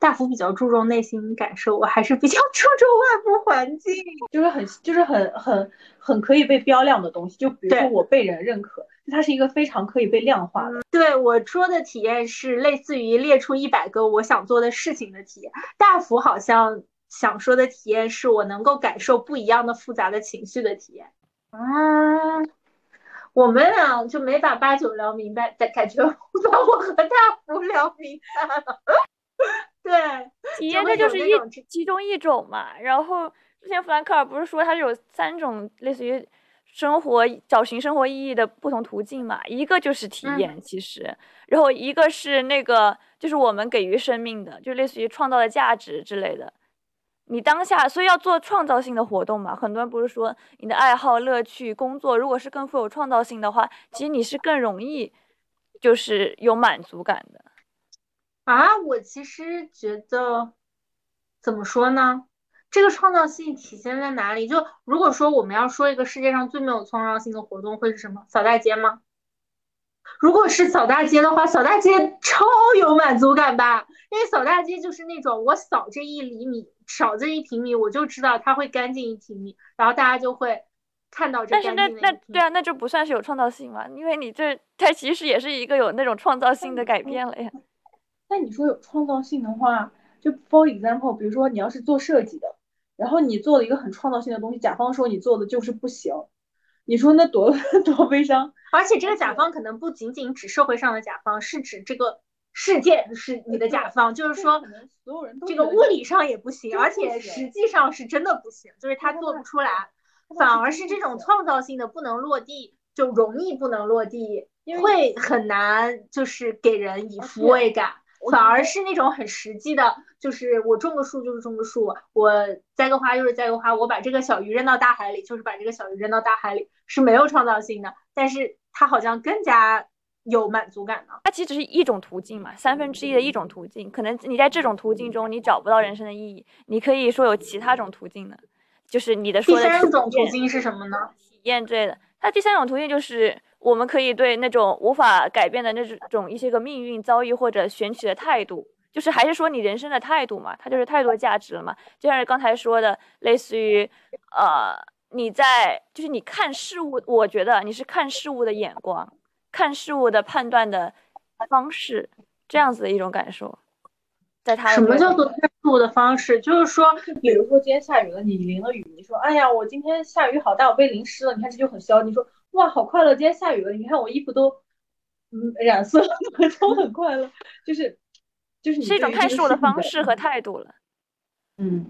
大福比较注重内心感受，我还是比较 注重外部环境，就是很就是很很很可以被标亮的东西。就比如说我被人认可，它是一个非常可以被量化的。对我说的体验是类似于列出一百个我想做的事情的体验。大福好像想说的体验是我能够感受不一样的复杂的情绪的体验。啊。我们俩就没把八九聊明白，感感觉 把我和大福聊明白了。对，体验这就是一其中一种嘛。然后之前弗兰克尔不是说他是有三种类似于生活找寻生活意义的不同途径嘛？一个就是体验，其实，然后一个是那个就是我们给予生命的，就类似于创造的价值之类的。你当下，所以要做创造性的活动嘛？很多人不是说你的爱好、乐趣、工作，如果是更富有创造性的话，其实你是更容易，就是有满足感的。啊，我其实觉得，怎么说呢？这个创造性体现在哪里？就如果说我们要说一个世界上最没有创造性的活动，会是什么？扫大街吗？如果是扫大街的话，扫大街超有满足感吧？因为扫大街就是那种我扫这一厘米。扫这一平米，我就知道它会干净一平米，然后大家就会看到这干净的那那那对啊，那就不算是有创造性嘛？因为你这它其实也是一个有那种创造性的改变了呀。那你说有创造性的话，就 for example，比如说你要是做设计的，然后你做了一个很创造性的东西，甲方说你做的就是不行，你说那多 多悲伤。而且这个甲方可能不仅仅指社会上的甲方，是指这个。世界是你的甲方，就是说，这个物理上也不行，而且实际上是真的不行，就是他做不出来，反而是这种创造性的不能落地，就容易不能落地，会很难，就是给人以抚慰感，反而是那种很实际的，就是我种个树就是种个树，我栽个花就是栽个花，我把这个小鱼扔到大海里就是把这个小鱼扔到大海里，是没有创造性的，但是它好像更加。有满足感呢，它其实只是一种途径嘛，三分之一的一种途径。可能你在这种途径中，你找不到人生的意义，你可以说有其他种途径的，就是你的说的。第三种途径是什么呢？体验之类的。它第三种途径就是我们可以对那种无法改变的那种一些个命运遭遇或者选取的态度，就是还是说你人生的态度嘛，它就是太多价值了嘛。就像是刚才说的，类似于呃你在就是你看事物，我觉得你是看事物的眼光。看事物的判断的方式，这样子的一种感受，在他什么叫做看事物的方式？就是说，比如说今天下雨了，你淋了雨，你说，哎呀，我今天下雨好大，我被淋湿了。你看这就很消。你说，哇，好快乐，今天下雨了，你看我衣服都嗯染色了，都很快乐。就是就是是一种看事物的方式和态度了。嗯，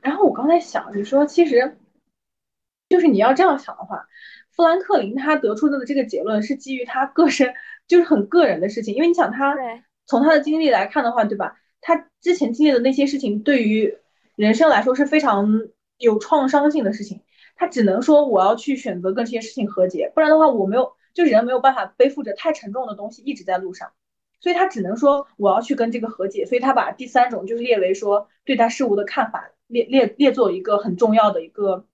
然后我刚才想，你说其实就是你要这样想的话。富兰克林他得出的这个结论是基于他个人，就是很个人的事情。因为你想他从他的经历来看的话，对吧？他之前经历的那些事情对于人生来说是非常有创伤性的事情。他只能说我要去选择跟这些事情和解，不然的话我没有，就人没有办法背负着太沉重的东西一直在路上。所以他只能说我要去跟这个和解。所以他把第三种就是列为说对待事物的看法列列列作一个很重要的一个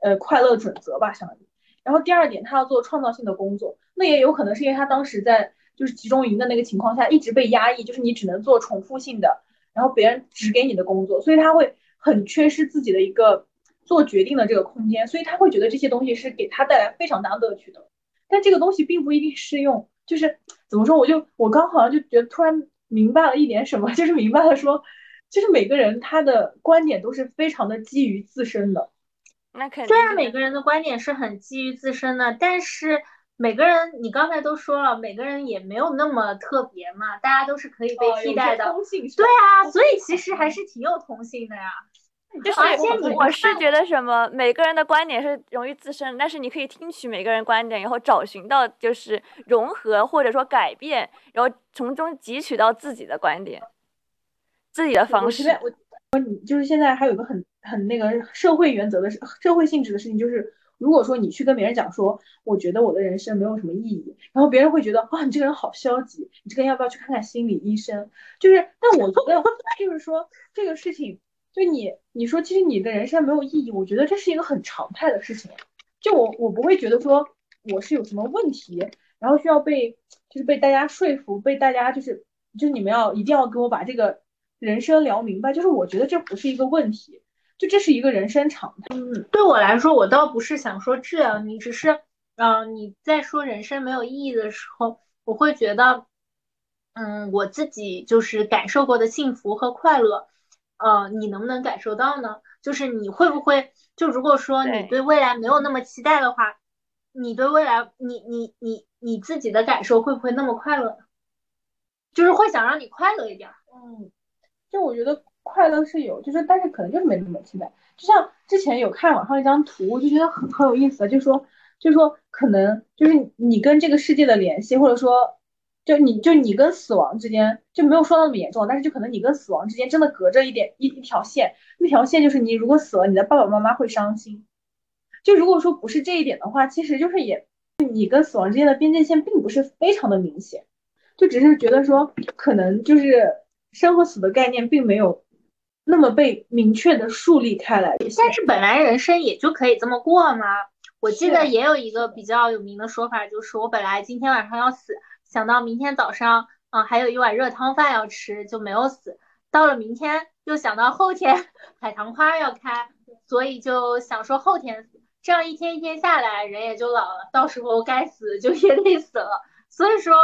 呃快乐准则吧，相当于。然后第二点，他要做创造性的工作，那也有可能是因为他当时在就是集中营的那个情况下一直被压抑，就是你只能做重复性的，然后别人指给你的工作，所以他会很缺失自己的一个做决定的这个空间，所以他会觉得这些东西是给他带来非常大乐趣的。但这个东西并不一定适用，就是怎么说，我就我刚好像就觉得突然明白了一点什么，就是明白了说，就是每个人他的观点都是非常的基于自身的。那肯定虽然每个人的观点是很基于自身的，但是每个人你刚才都说了，每个人也没有那么特别嘛，大家都是可以被哦替代的。通性对啊，所以其实还是挺有同性的呀。就是我是觉得什么，每个人的观点是容易自身，但是你可以听取每个人观点，然后找寻到就是融合或者说改变，然后从中汲取到自己的观点，自己的方式我你就是现在还有一个很很那个社会原则的事，社会性质的事情，就是如果说你去跟别人讲说，我觉得我的人生没有什么意义，然后别人会觉得啊，你这个人好消极，你这个人要不要去看看心理医生？就是，但我觉得 就是说这个事情，就你你说其实你的人生没有意义，我觉得这是一个很常态的事情。就我我不会觉得说我是有什么问题，然后需要被就是被大家说服，被大家就是就你们要一定要给我把这个人生聊明白，就是我觉得这不是一个问题，就这是一个人生常态。对我来说，我倒不是想说这样，你只是，嗯、你在说人生没有意义的时候，我会觉得，嗯，我自己就是感受过的幸福和快乐，呃，你能不能感受到呢？就是你会不会，就如果说你对对未来没有那么期待的话，你对未来，你你你你自己的感受会不会那么快乐呢？就是会想让你快乐一点儿。嗯，就我觉得快乐是有，就是但是可能就是没那么期待。就像之前有看网上一张图，我就觉得很很有意思，就说就说可能就是你跟这个世界的联系，或者说就你就你跟死亡之间就没有说那么严重，但是就可能你跟死亡之间真的隔着一点一一条线，那条线就是你如果死了，你的爸爸妈妈会伤心。就如果说不是这一点的话，其实就是也你跟死亡之间的边界线并不是非常的明显。就只是觉得说，可能就是生和死的概念并没有那么被明确的树立开来。但是本来人生也就可以这么过吗。我记得也有一个比较有名的说法，就是我本来今天晚上要死，想到明天早上，嗯，还有一碗热汤饭要吃，就没有死。到了明天，又想到后天海棠花要开，所以就想说后天死。这样一天一天下来，人也就老了，到时候该死就也得死了。所以说，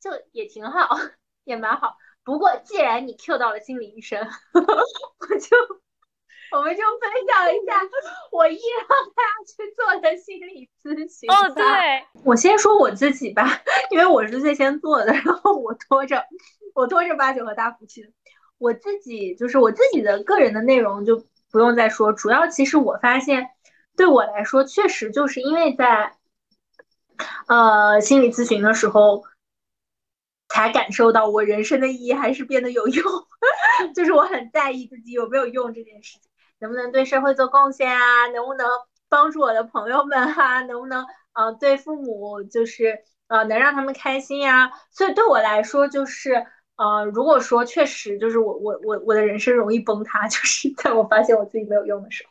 就也挺好，也蛮好。不过既然你 Q 到了心理医生，我就我们就分享一下我一让大家去做的心理咨询。哦，对，我先说我自己吧，因为我是最先做的，然后我拖着我拖着八九和大福去。我自己就是我自己的个人的内容就不用再说，主要其实我发现对我来说，确实就是因为在呃心理咨询的时候，才感受到我人生的意义还是变得有用，就是我很在意自己有没有用这件事情，能不能对社会做贡献啊，能不能帮助我的朋友们啊，能不能呃对父母就是呃能让他们开心呀、所以对我来说就是。呃，如果说确实就是我我我我的人生容易崩塌，就是在我发现我自己没有用的时候。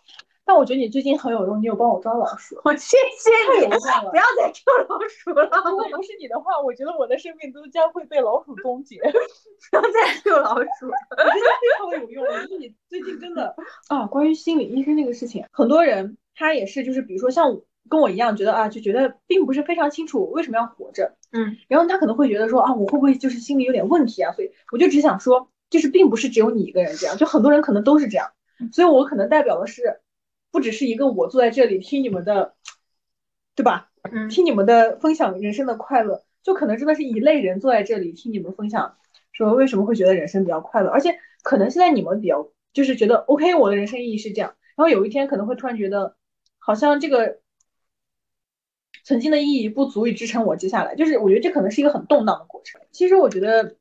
但我觉得你最近很有用，你有帮我抓老鼠，我谢谢你，不。要再 Q 老鼠了，如果不是你的话，我觉得我的生命都将会被老鼠 终结。不要再 Q 老鼠。我觉得非常有用。我觉得你最近真的 啊，关于心理医生这个事情，很多人他也是，就是比如说像我跟我一样，觉得啊，就觉得并不是非常清楚我为什么要活着，嗯，然后他可能会觉得说啊，我会不会就是心理有点问题啊？所以我就只想说，就是并不是只有你一个人这样，就很多人可能都是这样，所以我可能代表的是，不只是一个我坐在这里听你们的，对吧？嗯听你们的分享人生的快乐，就可能真的是一类人坐在这里听你们分享，说为什么会觉得人生比较快乐，而且可能现在你们比较就是觉得 OK，我的人生意义是这样，然后有一天可能会突然觉得，好像这个曾经的意义不足以支撑我接下来，就是我觉得这可能是一个很动荡的过程。其实我觉得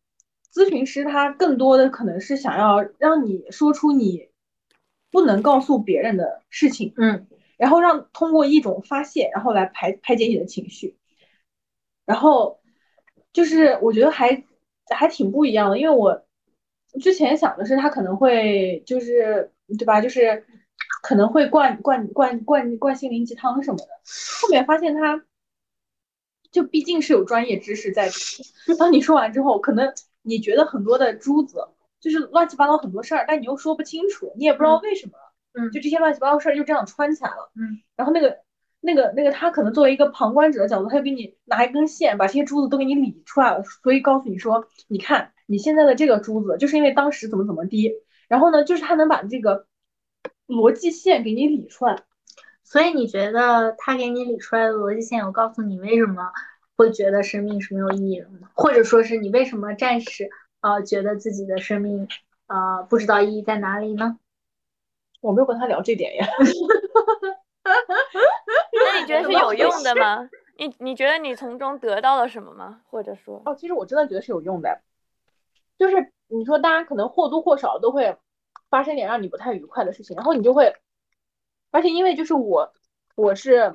咨询师他更多的可能是想要让你说出你不能告诉别人的事情，嗯然后让通过一种发泄，然后来排排解你的情绪。然后就是我觉得还还挺不一样的，因为我之前想的是他可能会就是对吧，就是可能会灌灌灌灌灌心灵鸡汤什么的，后面发现他就毕竟是有专业知识在里面。当你说完之后，可能你觉得很多的珠子就是乱七八糟很多事儿，但你又说不清楚，你也不知道为什么。嗯就这些乱七八糟事儿就这样穿起来了。嗯，然后那个那个那个他可能作为一个旁观者的角度，他就给你拿一根线把这些珠子都给你理出来了，所以告诉你说，你看你现在的这个珠子就是因为当时怎么怎么低，然后呢，就是他能把这个逻辑线给你理出来。所以你觉得他给你理出来的逻辑线，我告诉你为什么会觉得生命是没有意义的吗？或者说是你为什么暂时呃觉得自己的生命呃不知道意义在哪里呢？我没有跟他聊这点呀。那你觉得是有用的吗？你你觉得你从中得到了什么吗？或者说，哦，其实我真的觉得是有用的，就是你说大家可能或多或少都会发生点让你不太愉快的事情，然后你就会。而且因为就是我，我是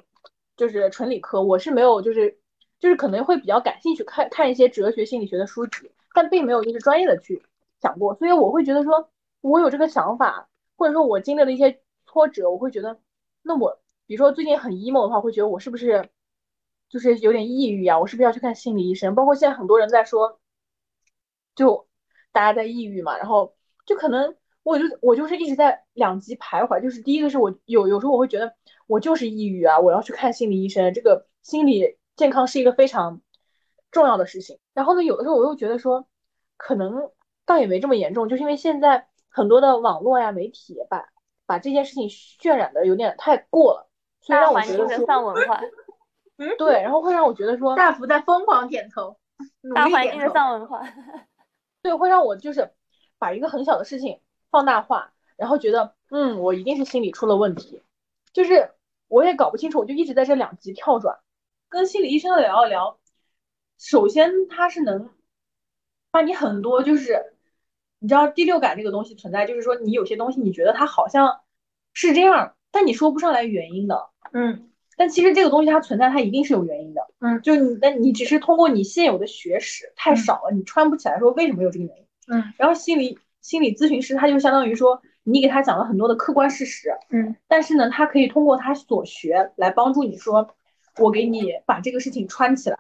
就是纯理科，我是没有就是就是可能会比较感兴趣看看一些哲学心理学的书籍，但并没有就是专业的去想过，所以我会觉得说，我有这个想法，或者说我经历了一些挫折，我会觉得，那我比如说最近很 emo 的话，会觉得我是不是就是有点抑郁啊？我是不是要去看心理医生？包括现在很多人在说，就大家在抑郁嘛，然后就可能。我就我就是一直在两极徘徊，就是第一个是我有有时候我会觉得我就是抑郁啊，我要去看心理医生，这个心理健康是一个非常重要的事情。然后呢，有的时候我又觉得说，可能倒也没这么严重，就是因为现在很多的网络呀、媒体把把这件事情渲染的有点太过了，所以让我觉得说，丧文化，嗯，对，然后会让我觉得说，大福在疯狂点头，大环境的丧文化，对，会让我就是把一个很小的事情。放大化，然后觉得，嗯，我一定是心理出了问题，就是我也搞不清楚，我就一直在这两极跳转，跟心理医生聊一聊。首先，他是能把你很多，就是你知道第六感这个东西存在，就是说你有些东西你觉得它好像是这样，但你说不上来原因的，嗯，但其实这个东西它存在，它一定是有原因的，嗯，就你，但你只是通过你现有的学识太少了，你穿不起来说为什么有这个原因，嗯，然后心理。心理咨询师他就相当于说，你给他讲了很多的客观事实，嗯，但是呢，他可以通过他所学来帮助你说，我给你把这个事情穿起来，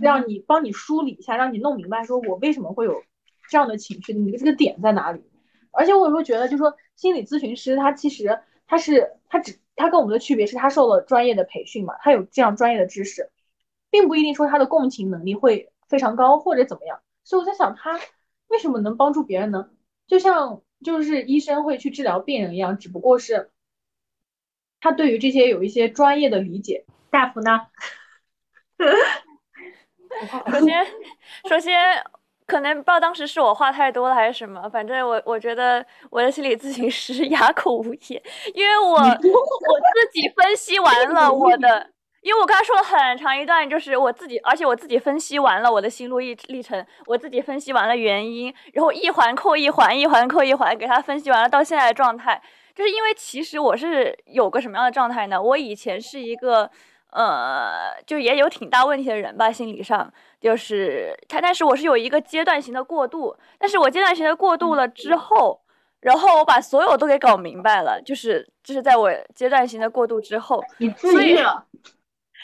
让你帮你梳理一下，让你弄明白，说我为什么会有这样的情绪，你的这个点在哪里？而且我有时候觉得，就说心理咨询师他其实他是他只他跟我们的区别是他受了专业的培训嘛，他有这样专业的知识，并不一定说他的共情能力会非常高或者怎么样，所以我在想他。为什么能帮助别人呢？就像就是医生会去治疗病人一样，只不过是他对于这些有一些专业的理解。大夫呢？首先，首先可能不知道当时是我话太多了还是什么，反正我我觉得我的心理咨询师 哑口无言，因为我我自己分析完了我的。因为我刚才说了很长一段，就是我自己，而且我自己分析完了我的心路历历程，我自己分析完了原因，然后一环扣一环，一环扣一环，给他分析完了到现在的状态，就是因为其实我是有个什么样的状态呢？我以前是一个，呃，就也有挺大问题的人吧，心理上，就是他，但是我是有一个阶段性的过渡，但是我阶段性的过渡了之后，然后我把所有都给搞明白了，就是就是在我阶段性的过渡之后，你。自愈了。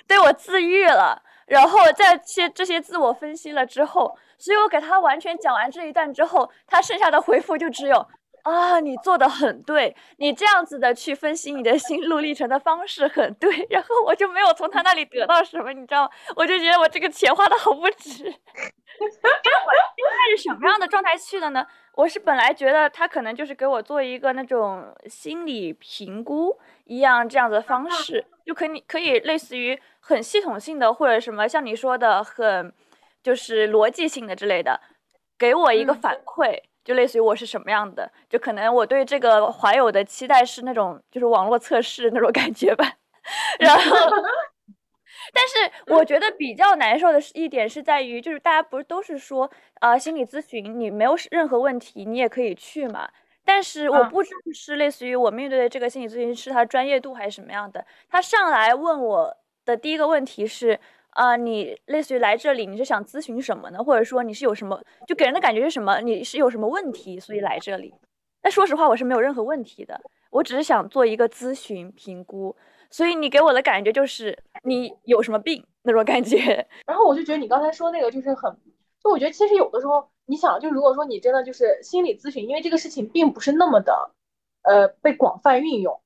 对我自愈了，然后在些这些自我分析了之后，所以我给他完全讲完这一段之后，他剩下的回复就只有啊，你做的很对，你这样子的去分析你的心路历程的方式很对，然后我就没有从他那里得到什么，你知道吗？我就觉得我这个钱花的好不值。因为我现在是什么样的状态去的呢？我是本来觉得他可能就是给我做一个那种心理评估一样这样子的方式，就可以可以类似于很系统性的或者什么像你说的很就是逻辑性的之类的，给我一个反馈，就类似于我是什么样的，就可能我对这个怀有的期待是那种就是网络测试那种感觉吧，然后。但是我觉得比较难受的是一点是在于，就是大家不是都是说，啊，心理咨询你没有任何问题，你也可以去嘛。但是我不知道是类似于我面对的这个心理咨询师他专业度还是什么样的。他上来问我的第一个问题是，啊，你类似于来这里你是想咨询什么呢？或者说你是有什么，就给人的感觉是什么？你是有什么问题所以来这里？但说实话，我是没有任何问题的，我只是想做一个咨询评估。所以你给我的感觉就是你有什么病那种感觉，然后我就觉得你刚才说那个就是很，就我觉得其实有的时候你想，就如果说你真的就是心理咨询，因为这个事情并不是那么的，呃，被广泛运用，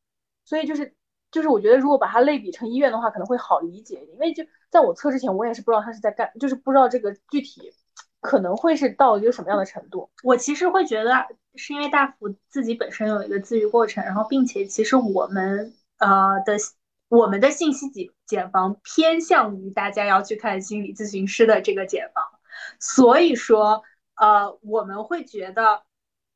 所以就是就是我觉得如果把它类比成医院的话，可能会好理解一点。因为就在我测之前，我也是不知道他是在干，就是不知道这个具体可能会是到一个什么样的程度？我其实会觉得是因为大福自己本身有一个自愈过程，然后并且其实我们呃的我们的信息检检房偏向于大家要去看心理咨询师的这个检房，所以说呃我们会觉得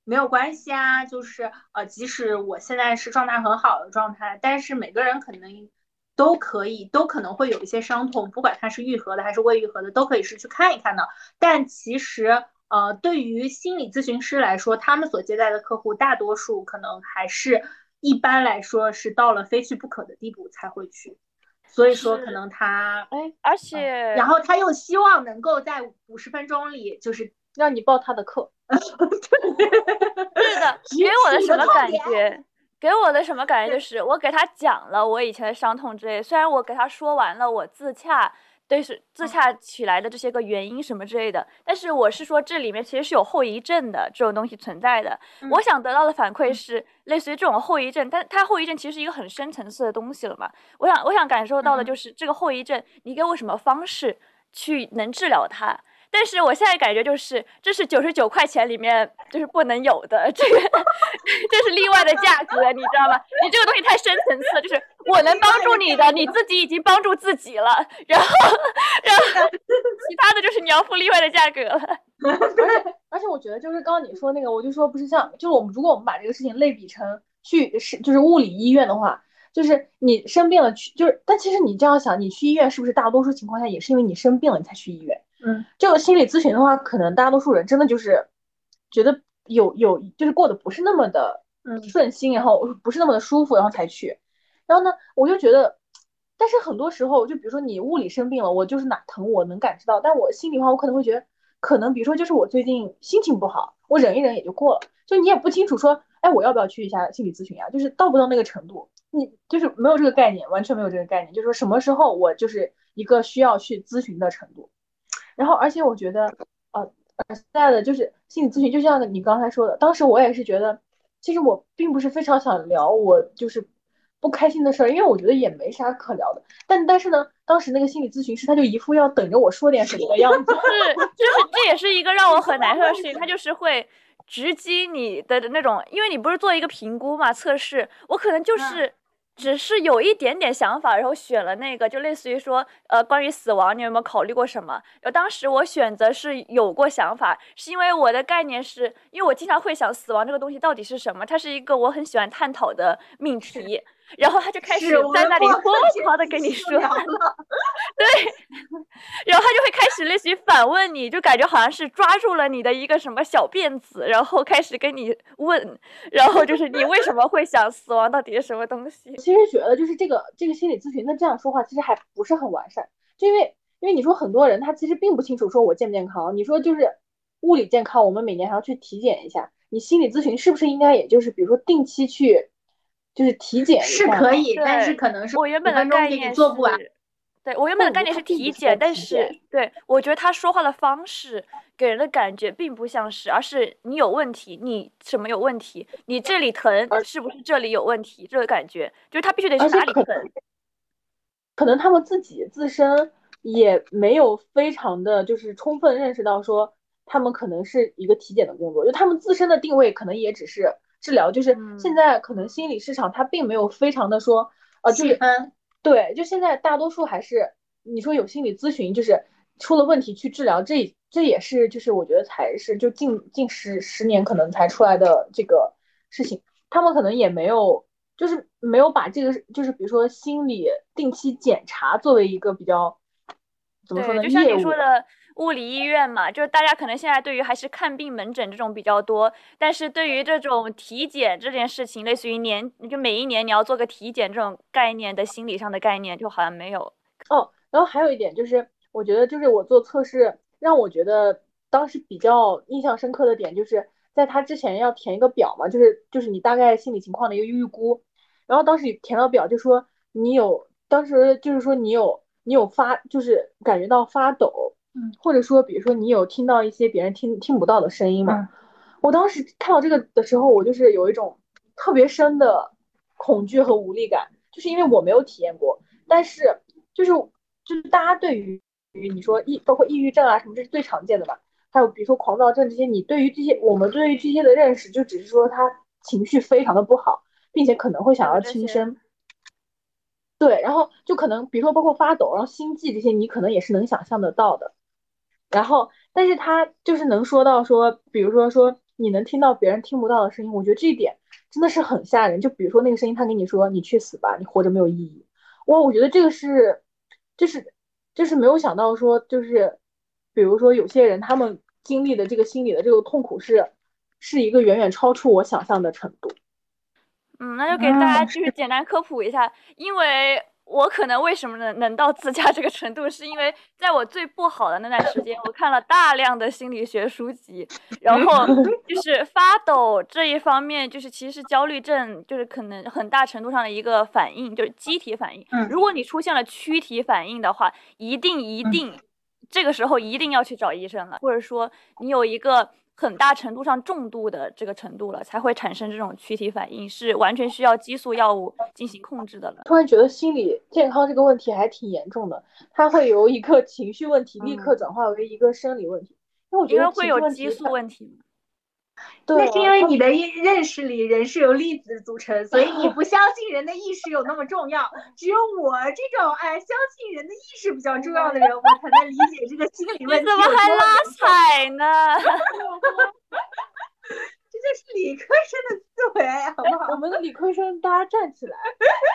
没有关系啊，就是呃即使我现在是状态很好的状态，但是每个人可能。都可以，都可能会有一些伤痛，不管它是愈合的还是未愈合的，都可以是去看一看的。但其实，呃，对于心理咨询师来说，他们所接待的客户，大多数可能还是一般来说是到了非去不可的地步才会去。所以说，可能他，哎，而且，然后他又希望能够在五十分钟里，就是让你报他的课。对的，给我的什么感觉？给我的什么感觉就是，我给他讲了我以前的伤痛之类，虽然我给他说完了我自洽，对是自洽起来的这些个原因什么之类的，但是我是说这里面其实是有后遗症的这种东西存在的。我想得到的反馈是类似于这种后遗症，但它后遗症其实是一个很深层次的东西了嘛。我想我想感受到的就是这个后遗症，你给我什么方式去能治疗它？但是我现在感觉就是，这是九十九块钱里面就是不能有的，这个 这是例外的价格，你知道吗？你这个东西太深层次了，就是我能帮助你的，你自己已经帮助自己了，然后然后其他的就是你要付例外的价格了。而且而且我觉得就是刚刚你说那个，我就说不是像，就是我们如果我们把这个事情类比成去是就是物理医院的话，就是你生病了去就是，但其实你这样想，你去医院是不是大多数情况下也是因为你生病了你才去医院？嗯，就心理咨询的话，可能大多数人真的就是觉得有有，就是过得不是那么的嗯顺心，然后不是那么的舒服，然后才去。然后呢，我就觉得，但是很多时候，就比如说你物理生病了，我就是哪疼我能感知到，但我心里话，我可能会觉得，可能比如说就是我最近心情不好，我忍一忍也就过了。就你也不清楚说，哎，我要不要去一下心理咨询啊？就是到不到那个程度，你就是没有这个概念，完全没有这个概念，就是说什么时候我就是一个需要去咨询的程度。然后，而且我觉得，呃，现在的就是心理咨询，就像你刚才说的，当时我也是觉得，其实我并不是非常想聊我就是不开心的事儿，因为我觉得也没啥可聊的。但但是呢，当时那个心理咨询师他就一副要等着我说点什么的样子，是，就是这也是一个让我很难受的事情，他就是会直击你的那种，因为你不是做一个评估嘛，测试，我可能就是。只是有一点点想法，然后选了那个，就类似于说，呃，关于死亡，你有没有考虑过什么？然后当时我选择是有过想法，是因为我的概念是，因为我经常会想死亡这个东西到底是什么，它是一个我很喜欢探讨的命题。然后他就开始在那里疯狂的跟你说，对，然后他就会开始类似于反问你，就感觉好像是抓住了你的一个什么小辫子，然后开始跟你问，然后就是你为什么会想死亡到底是什么东西？其实觉得就是这个这个心理咨询，那这样说话其实还不是很完善，就因为因为你说很多人他其实并不清楚说我健不健康，你说就是物理健康，我们每年还要去体检一下，你心理咨询是不是应该也就是比如说定期去。就是体检是可以，但是可能是我原本的概念做不完。对我原本的概念是体检，但是对我觉得他说话的方式给人的感觉并不像是，而是你有问题，你什么有问题？你这里疼，是不是这里有问题？这个感觉就是他必须得是哪里疼。可能他们自己自身也没有非常的就是充分认识到说他们可能是一个体检的工作，就他们自身的定位可能也只是。治疗就是现在可能心理市场它并没有非常的说，呃，就是对，就现在大多数还是你说有心理咨询，就是出了问题去治疗，这这也是就是我觉得才是就近近十十年可能才出来的这个事情，他们可能也没有就是没有把这个就是比如说心理定期检查作为一个比较怎么说呢？就像你说的。物理医院嘛，就是大家可能现在对于还是看病门诊这种比较多，但是对于这种体检这件事情，类似于年就每一年你要做个体检这种概念的心理上的概念，就好像没有。哦，然后还有一点就是，我觉得就是我做测试让我觉得当时比较印象深刻的点，就是在他之前要填一个表嘛，就是就是你大概心理情况的一个预估，然后当时填到表就说你有，当时就是说你有你有发，就是感觉到发抖。嗯，或者说，比如说你有听到一些别人听听不到的声音吗？我当时看到这个的时候，我就是有一种特别深的恐惧和无力感，就是因为我没有体验过。但是就是就是大家对于于你说抑包括抑郁症啊什么，这是最常见的吧。还有比如说狂躁症这些，你对于这些我们对于这些的认识，就只是说他情绪非常的不好，并且可能会想要轻生。对，然后就可能比如说包括发抖，然后心悸这些，你可能也是能想象得到的。然后，但是他就是能说到说，比如说说你能听到别人听不到的声音，我觉得这一点真的是很吓人。就比如说那个声音，他跟你说你去死吧，你活着没有意义。哇，我觉得这个是，就是就是没有想到说，就是比如说有些人他们经历的这个心理的这个痛苦是，是一个远远超出我想象的程度。嗯，那就给大家就是简单科普一下，因为。我可能为什么能能到自驾这个程度，是因为在我最不好的那段时间，我看了大量的心理学书籍，然后 就是发抖这一方面，就是其实焦虑症就是可能很大程度上的一个反应，就是机体反应。如果你出现了躯体反应的话，一定一定这个时候一定要去找医生了，或者说你有一个。很大程度上重度的这个程度了，才会产生这种躯体反应，是完全需要激素药物进行控制的了。突然觉得心理健康这个问题还挺严重的，它会由一个情绪问题立刻转化为一个生理问题，因为我觉得会有激素问题。那是因为你的认识里人是由粒子组成，所以你不相信人的意识有那么重要。只有我这种哎相信人的意识比较重要的人，我才能理解这个心理问题。你怎么还拉踩呢？这就是理科生的思维，好不好？我们的理科生，大家站起来。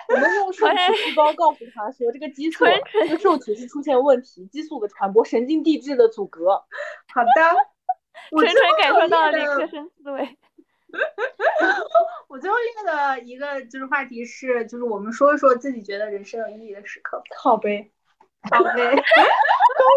我们用 受体细胞告诉他说，这个激素，这个受体是出现问题，激素的传播，神经递质的阻隔。好的。纯纯感受到了理科生思维。我最后列的一个就是话题是，就是我们说一说自己觉得人生有意义的时刻。好呗，好呗。当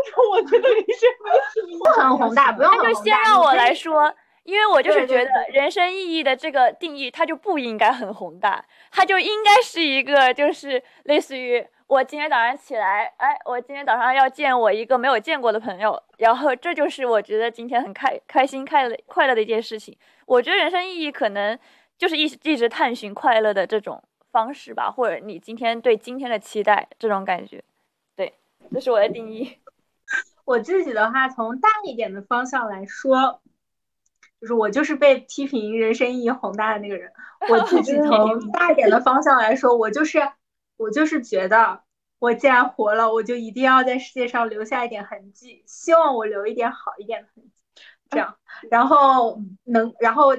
初我觉得人生没意义，不很宏大，不用那就先让我来说，因为我就是觉得人生意义的这个定义，它就不应该很宏大，它就应该是一个，就是类似于。我今天早上起来，哎，我今天早上要见我一个没有见过的朋友，然后这就是我觉得今天很开开心、快乐、快乐的一件事情。我觉得人生意义可能就是一一直探寻快乐的这种方式吧，或者你今天对今天的期待这种感觉。对，这是我的定义。我自己的话，从大一点的方向来说，就是我就是被批评人生意义宏大的那个人。我自己 从大一点的方向来说，我就是。我就是觉得，我既然活了，我就一定要在世界上留下一点痕迹，希望我留一点好一点的痕迹，这样，然后能，然后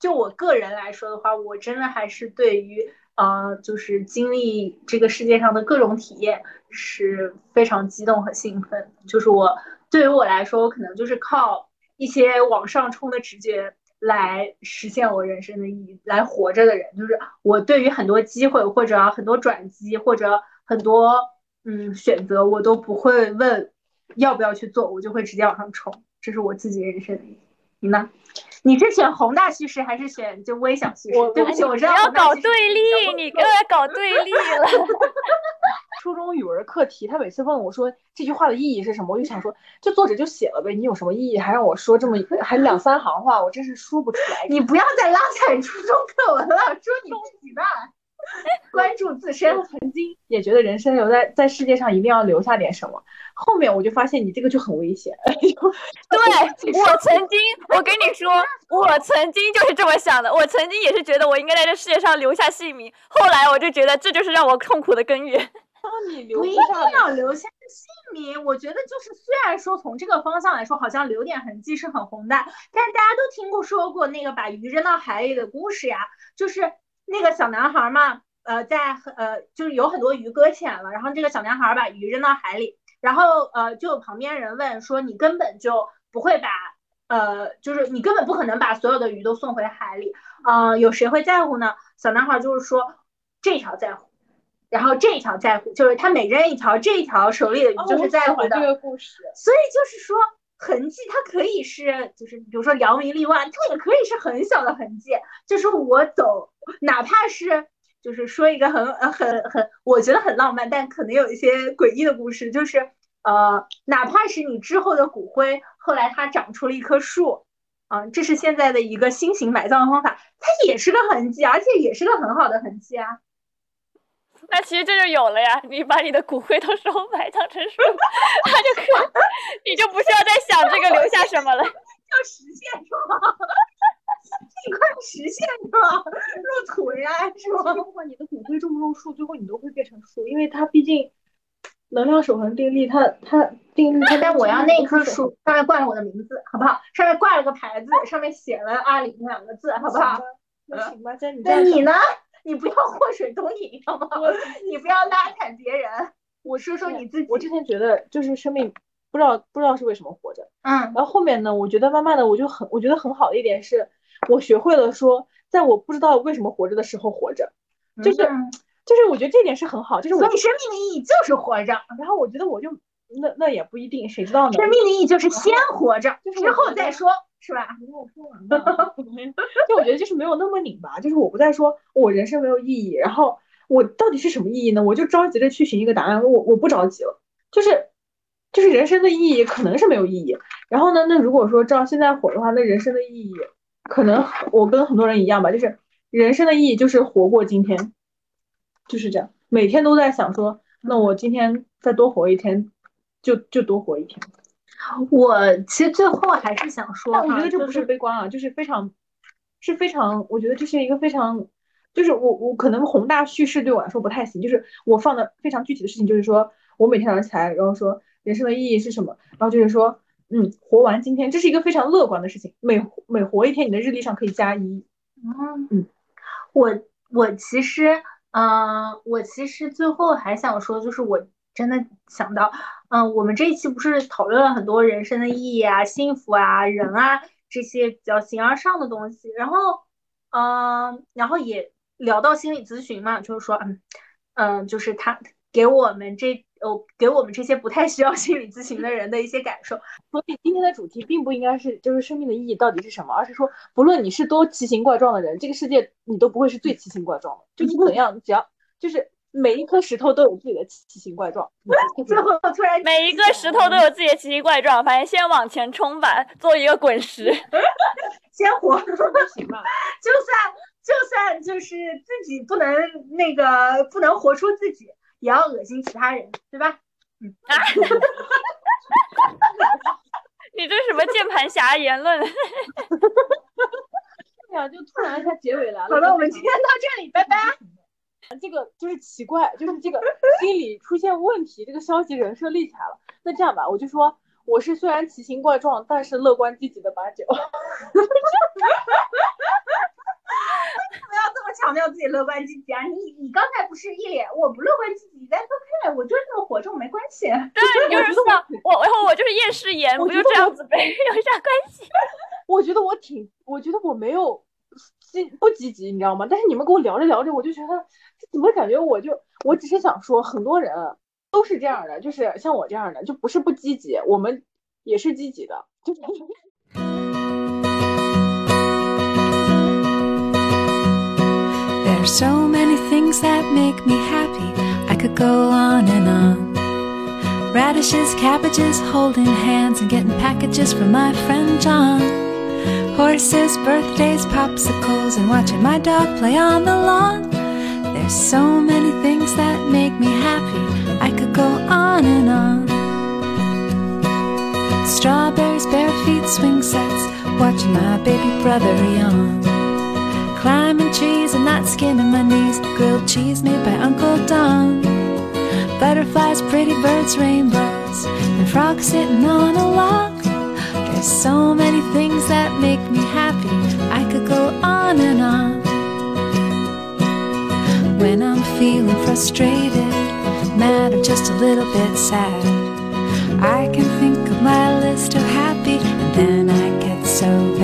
就我个人来说的话，我真的还是对于呃，就是经历这个世界上的各种体验是非常激动和兴奋。就是我对于我来说，我可能就是靠一些往上冲的直觉。来实现我人生的意义，来活着的人，就是我。对于很多机会或者很多转机或者很多嗯选择，我都不会问要不要去做，我就会直接往上冲。这是我自己人生的意义。你呢？你是选宏大叙事还是选就微小叙事？对不起，我知道要搞对立，你又要搞对立了。初中语文课题，他每次问我说这句话的意义是什么，我就想说，这作者就写了呗，你有什么意义，还让我说这么还两三行话，我真是说不出来。你不要再拉踩初中课文了，说你自己吧。关注自身，曾经也觉得人生留在在世界上一定要留下点什么。后面我就发现你这个就很危险。对我曾经，我跟你说，我曾经就是这么想的。我曾经也是觉得我应该在这世界上留下姓名。后来我就觉得这就是让我痛苦的根源。当你留不一定要留下姓名，我觉得就是虽然说从这个方向来说，好像留点痕迹是很宏大，但是大家都听过说过那个把鱼扔到海里的故事呀，就是。那个小男孩嘛，呃，在呃，就是有很多鱼搁浅了，然后这个小男孩把鱼扔到海里，然后呃，就有旁边人问说，你根本就不会把，呃，就是你根本不可能把所有的鱼都送回海里，嗯，有谁会在乎呢？小男孩就是说，这条在乎，然后这一条在乎，就是他每扔一条，这一条手里的鱼就是在乎的。这个故事。所以就是说。痕迹它可以是，就是比如说扬名立万，它也可以是很小的痕迹。就是我走，哪怕是就是说一个很很很，我觉得很浪漫，但可能有一些诡异的故事，就是呃，哪怕是你之后的骨灰，后来它长出了一棵树，啊，这是现在的一个新型埋葬方法，它也是个痕迹，而且也是个很好的痕迹啊。那其实这就有了呀，你把你的骨灰都收埋当成树，它就可，你就不需要再想。这个留下什么了？要实现是吧？尽快实现是吧？入土为安是吧？不管你的骨灰种不种树，最后你都会变成树，因为它毕竟能量守恒定律，它它定律它。但我要那棵树上面挂了我的名字，好不好？上面挂了个牌子，上面写了“阿里”两个字，好不好？那行吧，在你那你呢？你不要祸水东引，好吗？你不要拉踩别人。我说说你自己。我之前觉得就是生命不知道不知道是为什么活着，嗯，然后后面呢，我觉得慢慢的我就很我觉得很好的一点是，我学会了说，在我不知道为什么活着的时候活着，就是就是我觉得这点是很好，就是我所以生命的意义就是活着。然后我觉得我就那那也不一定，谁知道呢？生命的意义就是先活着，之后再说，是吧？就我觉得就是没有那么拧巴，就是我不再说我人生没有意义，然后我到底是什么意义呢？我就着急着去寻一个答案，我我不着急了，就是就是人生的意义可能是没有意义。然后呢，那如果说照现在火的话，那人生的意义可能我跟很多人一样吧，就是人生的意义就是活过今天，就是这样，每天都在想说，那我今天再多活一天，就就多活一天。我其实最后还是想说，但我觉得这不是悲观啊，就是非常，是非常，我觉得这是一个非常，就是我我可能宏大叙事对我来说不太行，就是我放的非常具体的事情，就是说我每天早上起来，然后说人生的意义是什么，然后就是说，嗯，活完今天，这是一个非常乐观的事情，每每活一天，你的日历上可以加一，嗯嗯，我我其实，嗯、我其实最后还想说，就是我真的想到，嗯、我们这一期不是讨论了很多人生的意义啊、幸福啊、人啊这些比较形而上的东西，然后，嗯、然后也聊到心理咨询嘛，就是说，嗯嗯、就是他给我们这呃给我们这些不太需要心理咨询的人的一些感受，所以今天的主题并不应该是就是生命的意义到底是什么，而是说不论你是多奇形怪状的人，这个世界你都不会是最奇形怪状的，就你怎样，只要就是每一颗石头都有自己的奇形怪状。最后突然每一个石头都有自己的奇形怪状，反正先往前冲吧，做一个滚石。先活。行吧，就算就算就是自己不能那个不能活出自己，也要恶心其他人，对吧？啊你这什么键盘侠言论？对呀，就突然它结尾来了。好的，我们今天到这里，拜拜。这个就是奇怪，就是这个 心理出现问题，这个消极人设立起来了。那这样吧，我就说我是虽然奇形怪状，但是乐观积极的八九。不要这么强调自己乐观积极啊！你你刚才不是一脸我不乐观积极，That's OK，我就是这么活着，没关系。对，你就是说我，然后我就是厌世言，不就这样子呗，有啥关系？我觉得我挺，我觉得我没有积不积极，你知道吗？但是你们跟我聊着聊着，我就觉得怎么感觉我就我只是想说，很多人都是这样的，就是像我这样的，就不是不积极，我们也是积极的，就是。There are so many things that make me happy. I could go on and on. Radishes, cabbages, holding hands and getting packages from my friend John. Horses, birthdays, popsicles, and watching my dog play on the lawn. There's so many things that make me happy. I could go on and on. Strawberries, bare feet, swing sets, watching my baby brother yawn. Climbing trees and not skinning my knees. Grilled cheese made by Uncle Don. Butterflies, pretty birds, rainbows, and frogs sitting on a log. There's so many things that make me happy. I could go on and on when I'm feeling frustrated, mad, or just a little bit sad. I can think of my list of happy, and then I get so